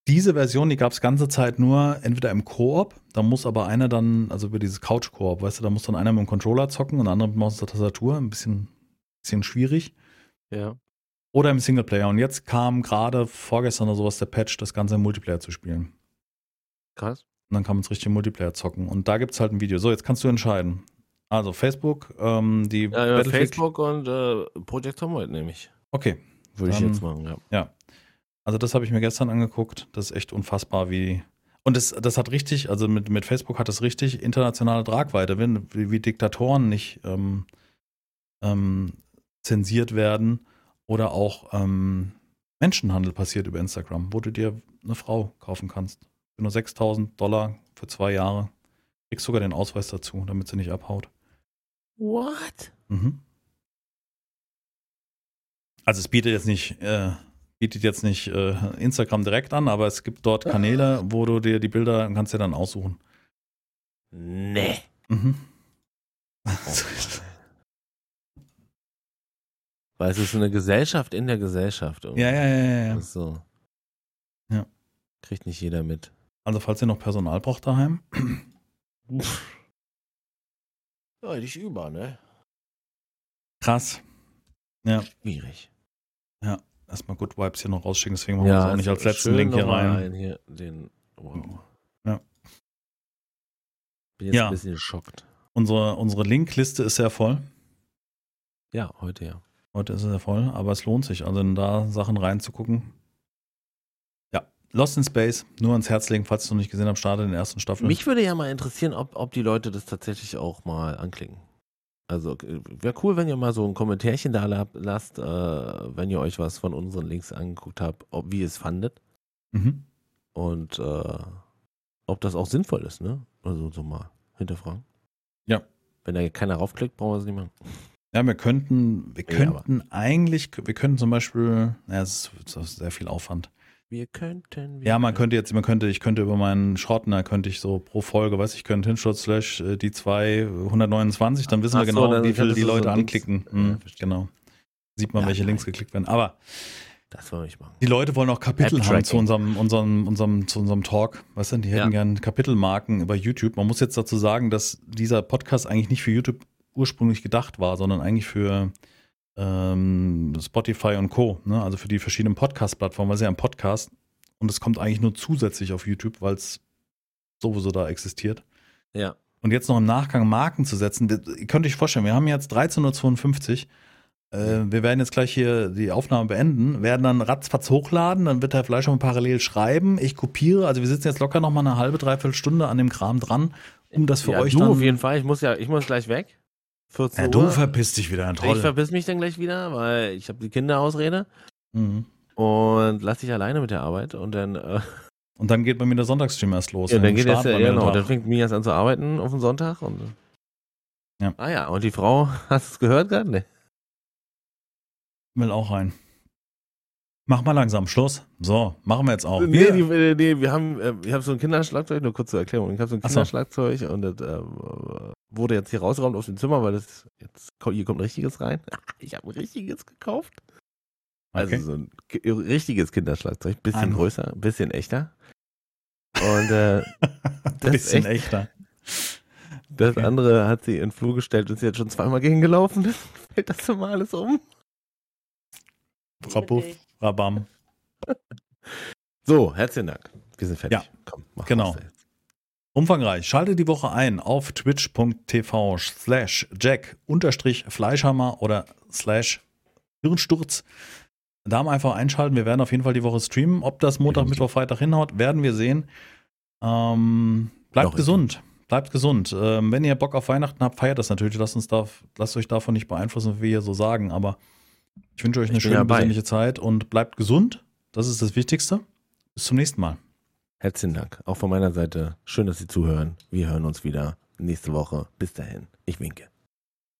S1: diese Version, die gab es ganze Zeit nur entweder im Koop, da muss aber einer dann, also über dieses Couch-Koop, weißt du, da muss dann einer mit dem Controller zocken und der andere mit und Tastatur, ein bisschen, bisschen schwierig.
S2: Ja.
S1: Oder im Singleplayer. Und jetzt kam gerade vorgestern oder sowas der Patch, das Ganze im Multiplayer zu spielen.
S2: Krass.
S1: Und dann kann man es richtig im Multiplayer zocken. Und da gibt es halt ein Video. So, jetzt kannst du entscheiden. Also Facebook, ähm, die
S2: Ja, ja, Facebook und äh, Project Zomboid nehme ich.
S1: Okay,
S2: Würde ich jetzt machen, ja.
S1: Also das habe ich mir gestern angeguckt. Das ist echt unfassbar, wie. Und das, das hat richtig, also mit, mit Facebook hat das richtig internationale Tragweite, wenn, wie, wie Diktatoren nicht ähm, ähm, zensiert werden oder auch ähm, Menschenhandel passiert über Instagram, wo du dir eine Frau kaufen kannst. Für nur 6000 Dollar für zwei Jahre. Kriegst sogar den Ausweis dazu, damit sie nicht abhaut.
S2: What?
S1: Mhm. Also es bietet jetzt nicht, äh, bietet jetzt nicht äh, Instagram direkt an, aber es gibt dort Kanäle, wo du dir die Bilder kannst dir dann aussuchen.
S2: Nee.
S1: Mhm.
S2: Weil es ist so eine Gesellschaft in der Gesellschaft. irgendwie.
S1: ja, ja, ja, ja, ja.
S2: So.
S1: Ja.
S2: Kriegt nicht jeder mit.
S1: Also falls ihr noch Personal braucht daheim,
S2: Ja, dich über, ne?
S1: krass. Ja,
S2: Schwierig.
S1: erstmal Good Vibes hier noch rausschicken, deswegen machen wir das auch nicht als letzten Link hier rein.
S2: ein hier den, wow.
S1: Ja.
S2: Bin jetzt
S1: Ja.
S2: ein bisschen geschockt.
S1: Unsere, unsere Linkliste ist sehr voll.
S2: Ja, heute ja.
S1: Heute ist es sehr voll, aber es lohnt sich, also da Sachen reinzugucken. Ja, Lost in Space, nur ans Herz legen, falls du noch nicht gesehen hast, starte in der ersten Staffel.
S2: Mich würde ja mal interessieren, ob, ob die Leute das tatsächlich auch mal anklicken. Also wäre cool, wenn ihr mal so ein Kommentärchen da la- lasst, äh, wenn ihr euch was von unseren Links angeguckt habt, ob, wie ihr es fandet
S1: mhm.
S2: und äh, ob das auch sinnvoll ist, ne? Also so mal hinterfragen.
S1: Ja.
S2: Wenn da keiner raufklickt, brauchen wir es nicht machen.
S1: Ja, wir könnten, wir
S2: Ja,
S1: könnten eigentlich, wir könnten zum Beispiel, ja, es ist, ist sehr viel Aufwand.
S2: Wir könnten. Wir
S1: Ja, man könnte jetzt, man könnte, ich könnte über meinen Schrottner, könnte ich so pro Folge, weiß ich, könnte Hinsturz slash äh, die 2 129, dann wissen
S2: Ach
S1: wir
S2: so,
S1: genau, wie viel
S2: könntest
S1: die
S2: so
S1: Leute
S2: Links-
S1: anklicken.
S2: Ja,
S1: Mhm,
S2: verstehe.
S1: genau. Sieht man,
S2: Ja,
S1: welche Links
S2: nein.
S1: geklickt werden. Aber
S2: Das wollen wir nicht machen.
S1: die Leute wollen auch Kapitel haben zu unserem, unserem, unserem, zu unserem Talk. Weißt du, die hätten
S2: Ja.
S1: gern Kapitelmarken über YouTube. Man muss jetzt dazu sagen, dass dieser Podcast eigentlich nicht für YouTube ursprünglich gedacht war, sondern eigentlich für ähm, Spotify und Co. Ne? Also für die verschiedenen Podcast-Plattformen, weil es ja ein Podcast und es kommt eigentlich nur zusätzlich auf YouTube, weil es sowieso da existiert.
S2: Ja.
S1: Und jetzt noch im Nachgang Marken zu setzen, das- ihr könnt euch vorstellen, wir haben jetzt 13.52 Uhr. Äh, wir werden jetzt gleich hier die Aufnahme beenden, werden dann ratzfatz hochladen, dann wird der Fleisch schon parallel schreiben. Ich kopiere, also wir sitzen jetzt locker noch mal eine halbe, dreiviertel Stunde an dem Kram dran, um das für
S2: ja,
S1: euch
S2: du
S1: dann.
S2: auf jeden Fall. Ich muss ja, ich muss gleich weg. 14
S1: ja,
S2: Uhr.
S1: du verpisst dich wieder, ein
S2: ich
S1: Troll.
S2: verpiss mich dann gleich wieder, weil ich habe die Kinderausrede
S1: Mhm.
S2: und lass dich alleine mit der Arbeit und dann, äh,
S1: Und dann geht bei mir der Sonntagsstream erst los.
S2: ja, dann geht jetzt
S1: starten
S2: ja, genau, dann fängt Mias an zu arbeiten auf den Sonntag und
S1: Ja.
S2: Ah ja, und die Frau, hast du es gehört gerade? Nee.
S1: Will auch rein. Mach mal langsam Schluss. So, machen wir jetzt auch.
S2: Nee,
S1: Wir-
S2: äh, nee, wir haben, äh, ich habe so ein Kinderschlagzeug, nur kurz zur Erklärung. Ich habe so ein
S1: Ach so.
S2: Kinderschlagzeug und das ähm, wurde jetzt hier rausgeräumt aus dem Zimmer, weil das jetzt hier kommt ein richtiges rein. Ich habe ein richtiges gekauft. Also
S1: Okay.
S2: so ein richtiges Kinderschlagzeug, bisschen
S1: Ein-
S2: größer, bisschen echter. Und äh, das ist
S1: bisschen
S2: echt-
S1: echter.
S2: das
S1: Okay.
S2: andere hat sie in den Flur gestellt und ist jetzt schon zweimal gegengelaufen. Fällt das so mal alles um?
S1: Rabuff, Rabam.
S2: So, herzlichen Dank. Wir sind fertig.
S1: Ja,
S2: Komm, mach
S1: genau.
S2: was jetzt.
S1: Umfangreich. Schalte die Woche ein auf twitch.tv slash jack-fleischhammer oder slash Hirnsturz. Da mal einfach einschalten. Wir werden auf jeden Fall die Woche streamen. Ob das Montag, Mittwoch, Freitag hinhaut, werden wir sehen. Ähm, bleibt
S2: Doch,
S1: gesund. Bleibt gesund. Ähm, wenn ihr Bock auf Weihnachten habt, feiert das natürlich. Lasst, uns da, lasst euch davon nicht beeinflussen, wie wir hier so sagen. Aber ich wünsche euch eine
S2: ich
S1: schöne, besinnliche Zeit und bleibt gesund. Das ist das Wichtigste. Bis zum nächsten Mal.
S2: Herzlichen Dank. Auch von meiner Seite schön, dass Sie zuhören. Wir hören uns wieder nächste Woche. Bis dahin, ich winke.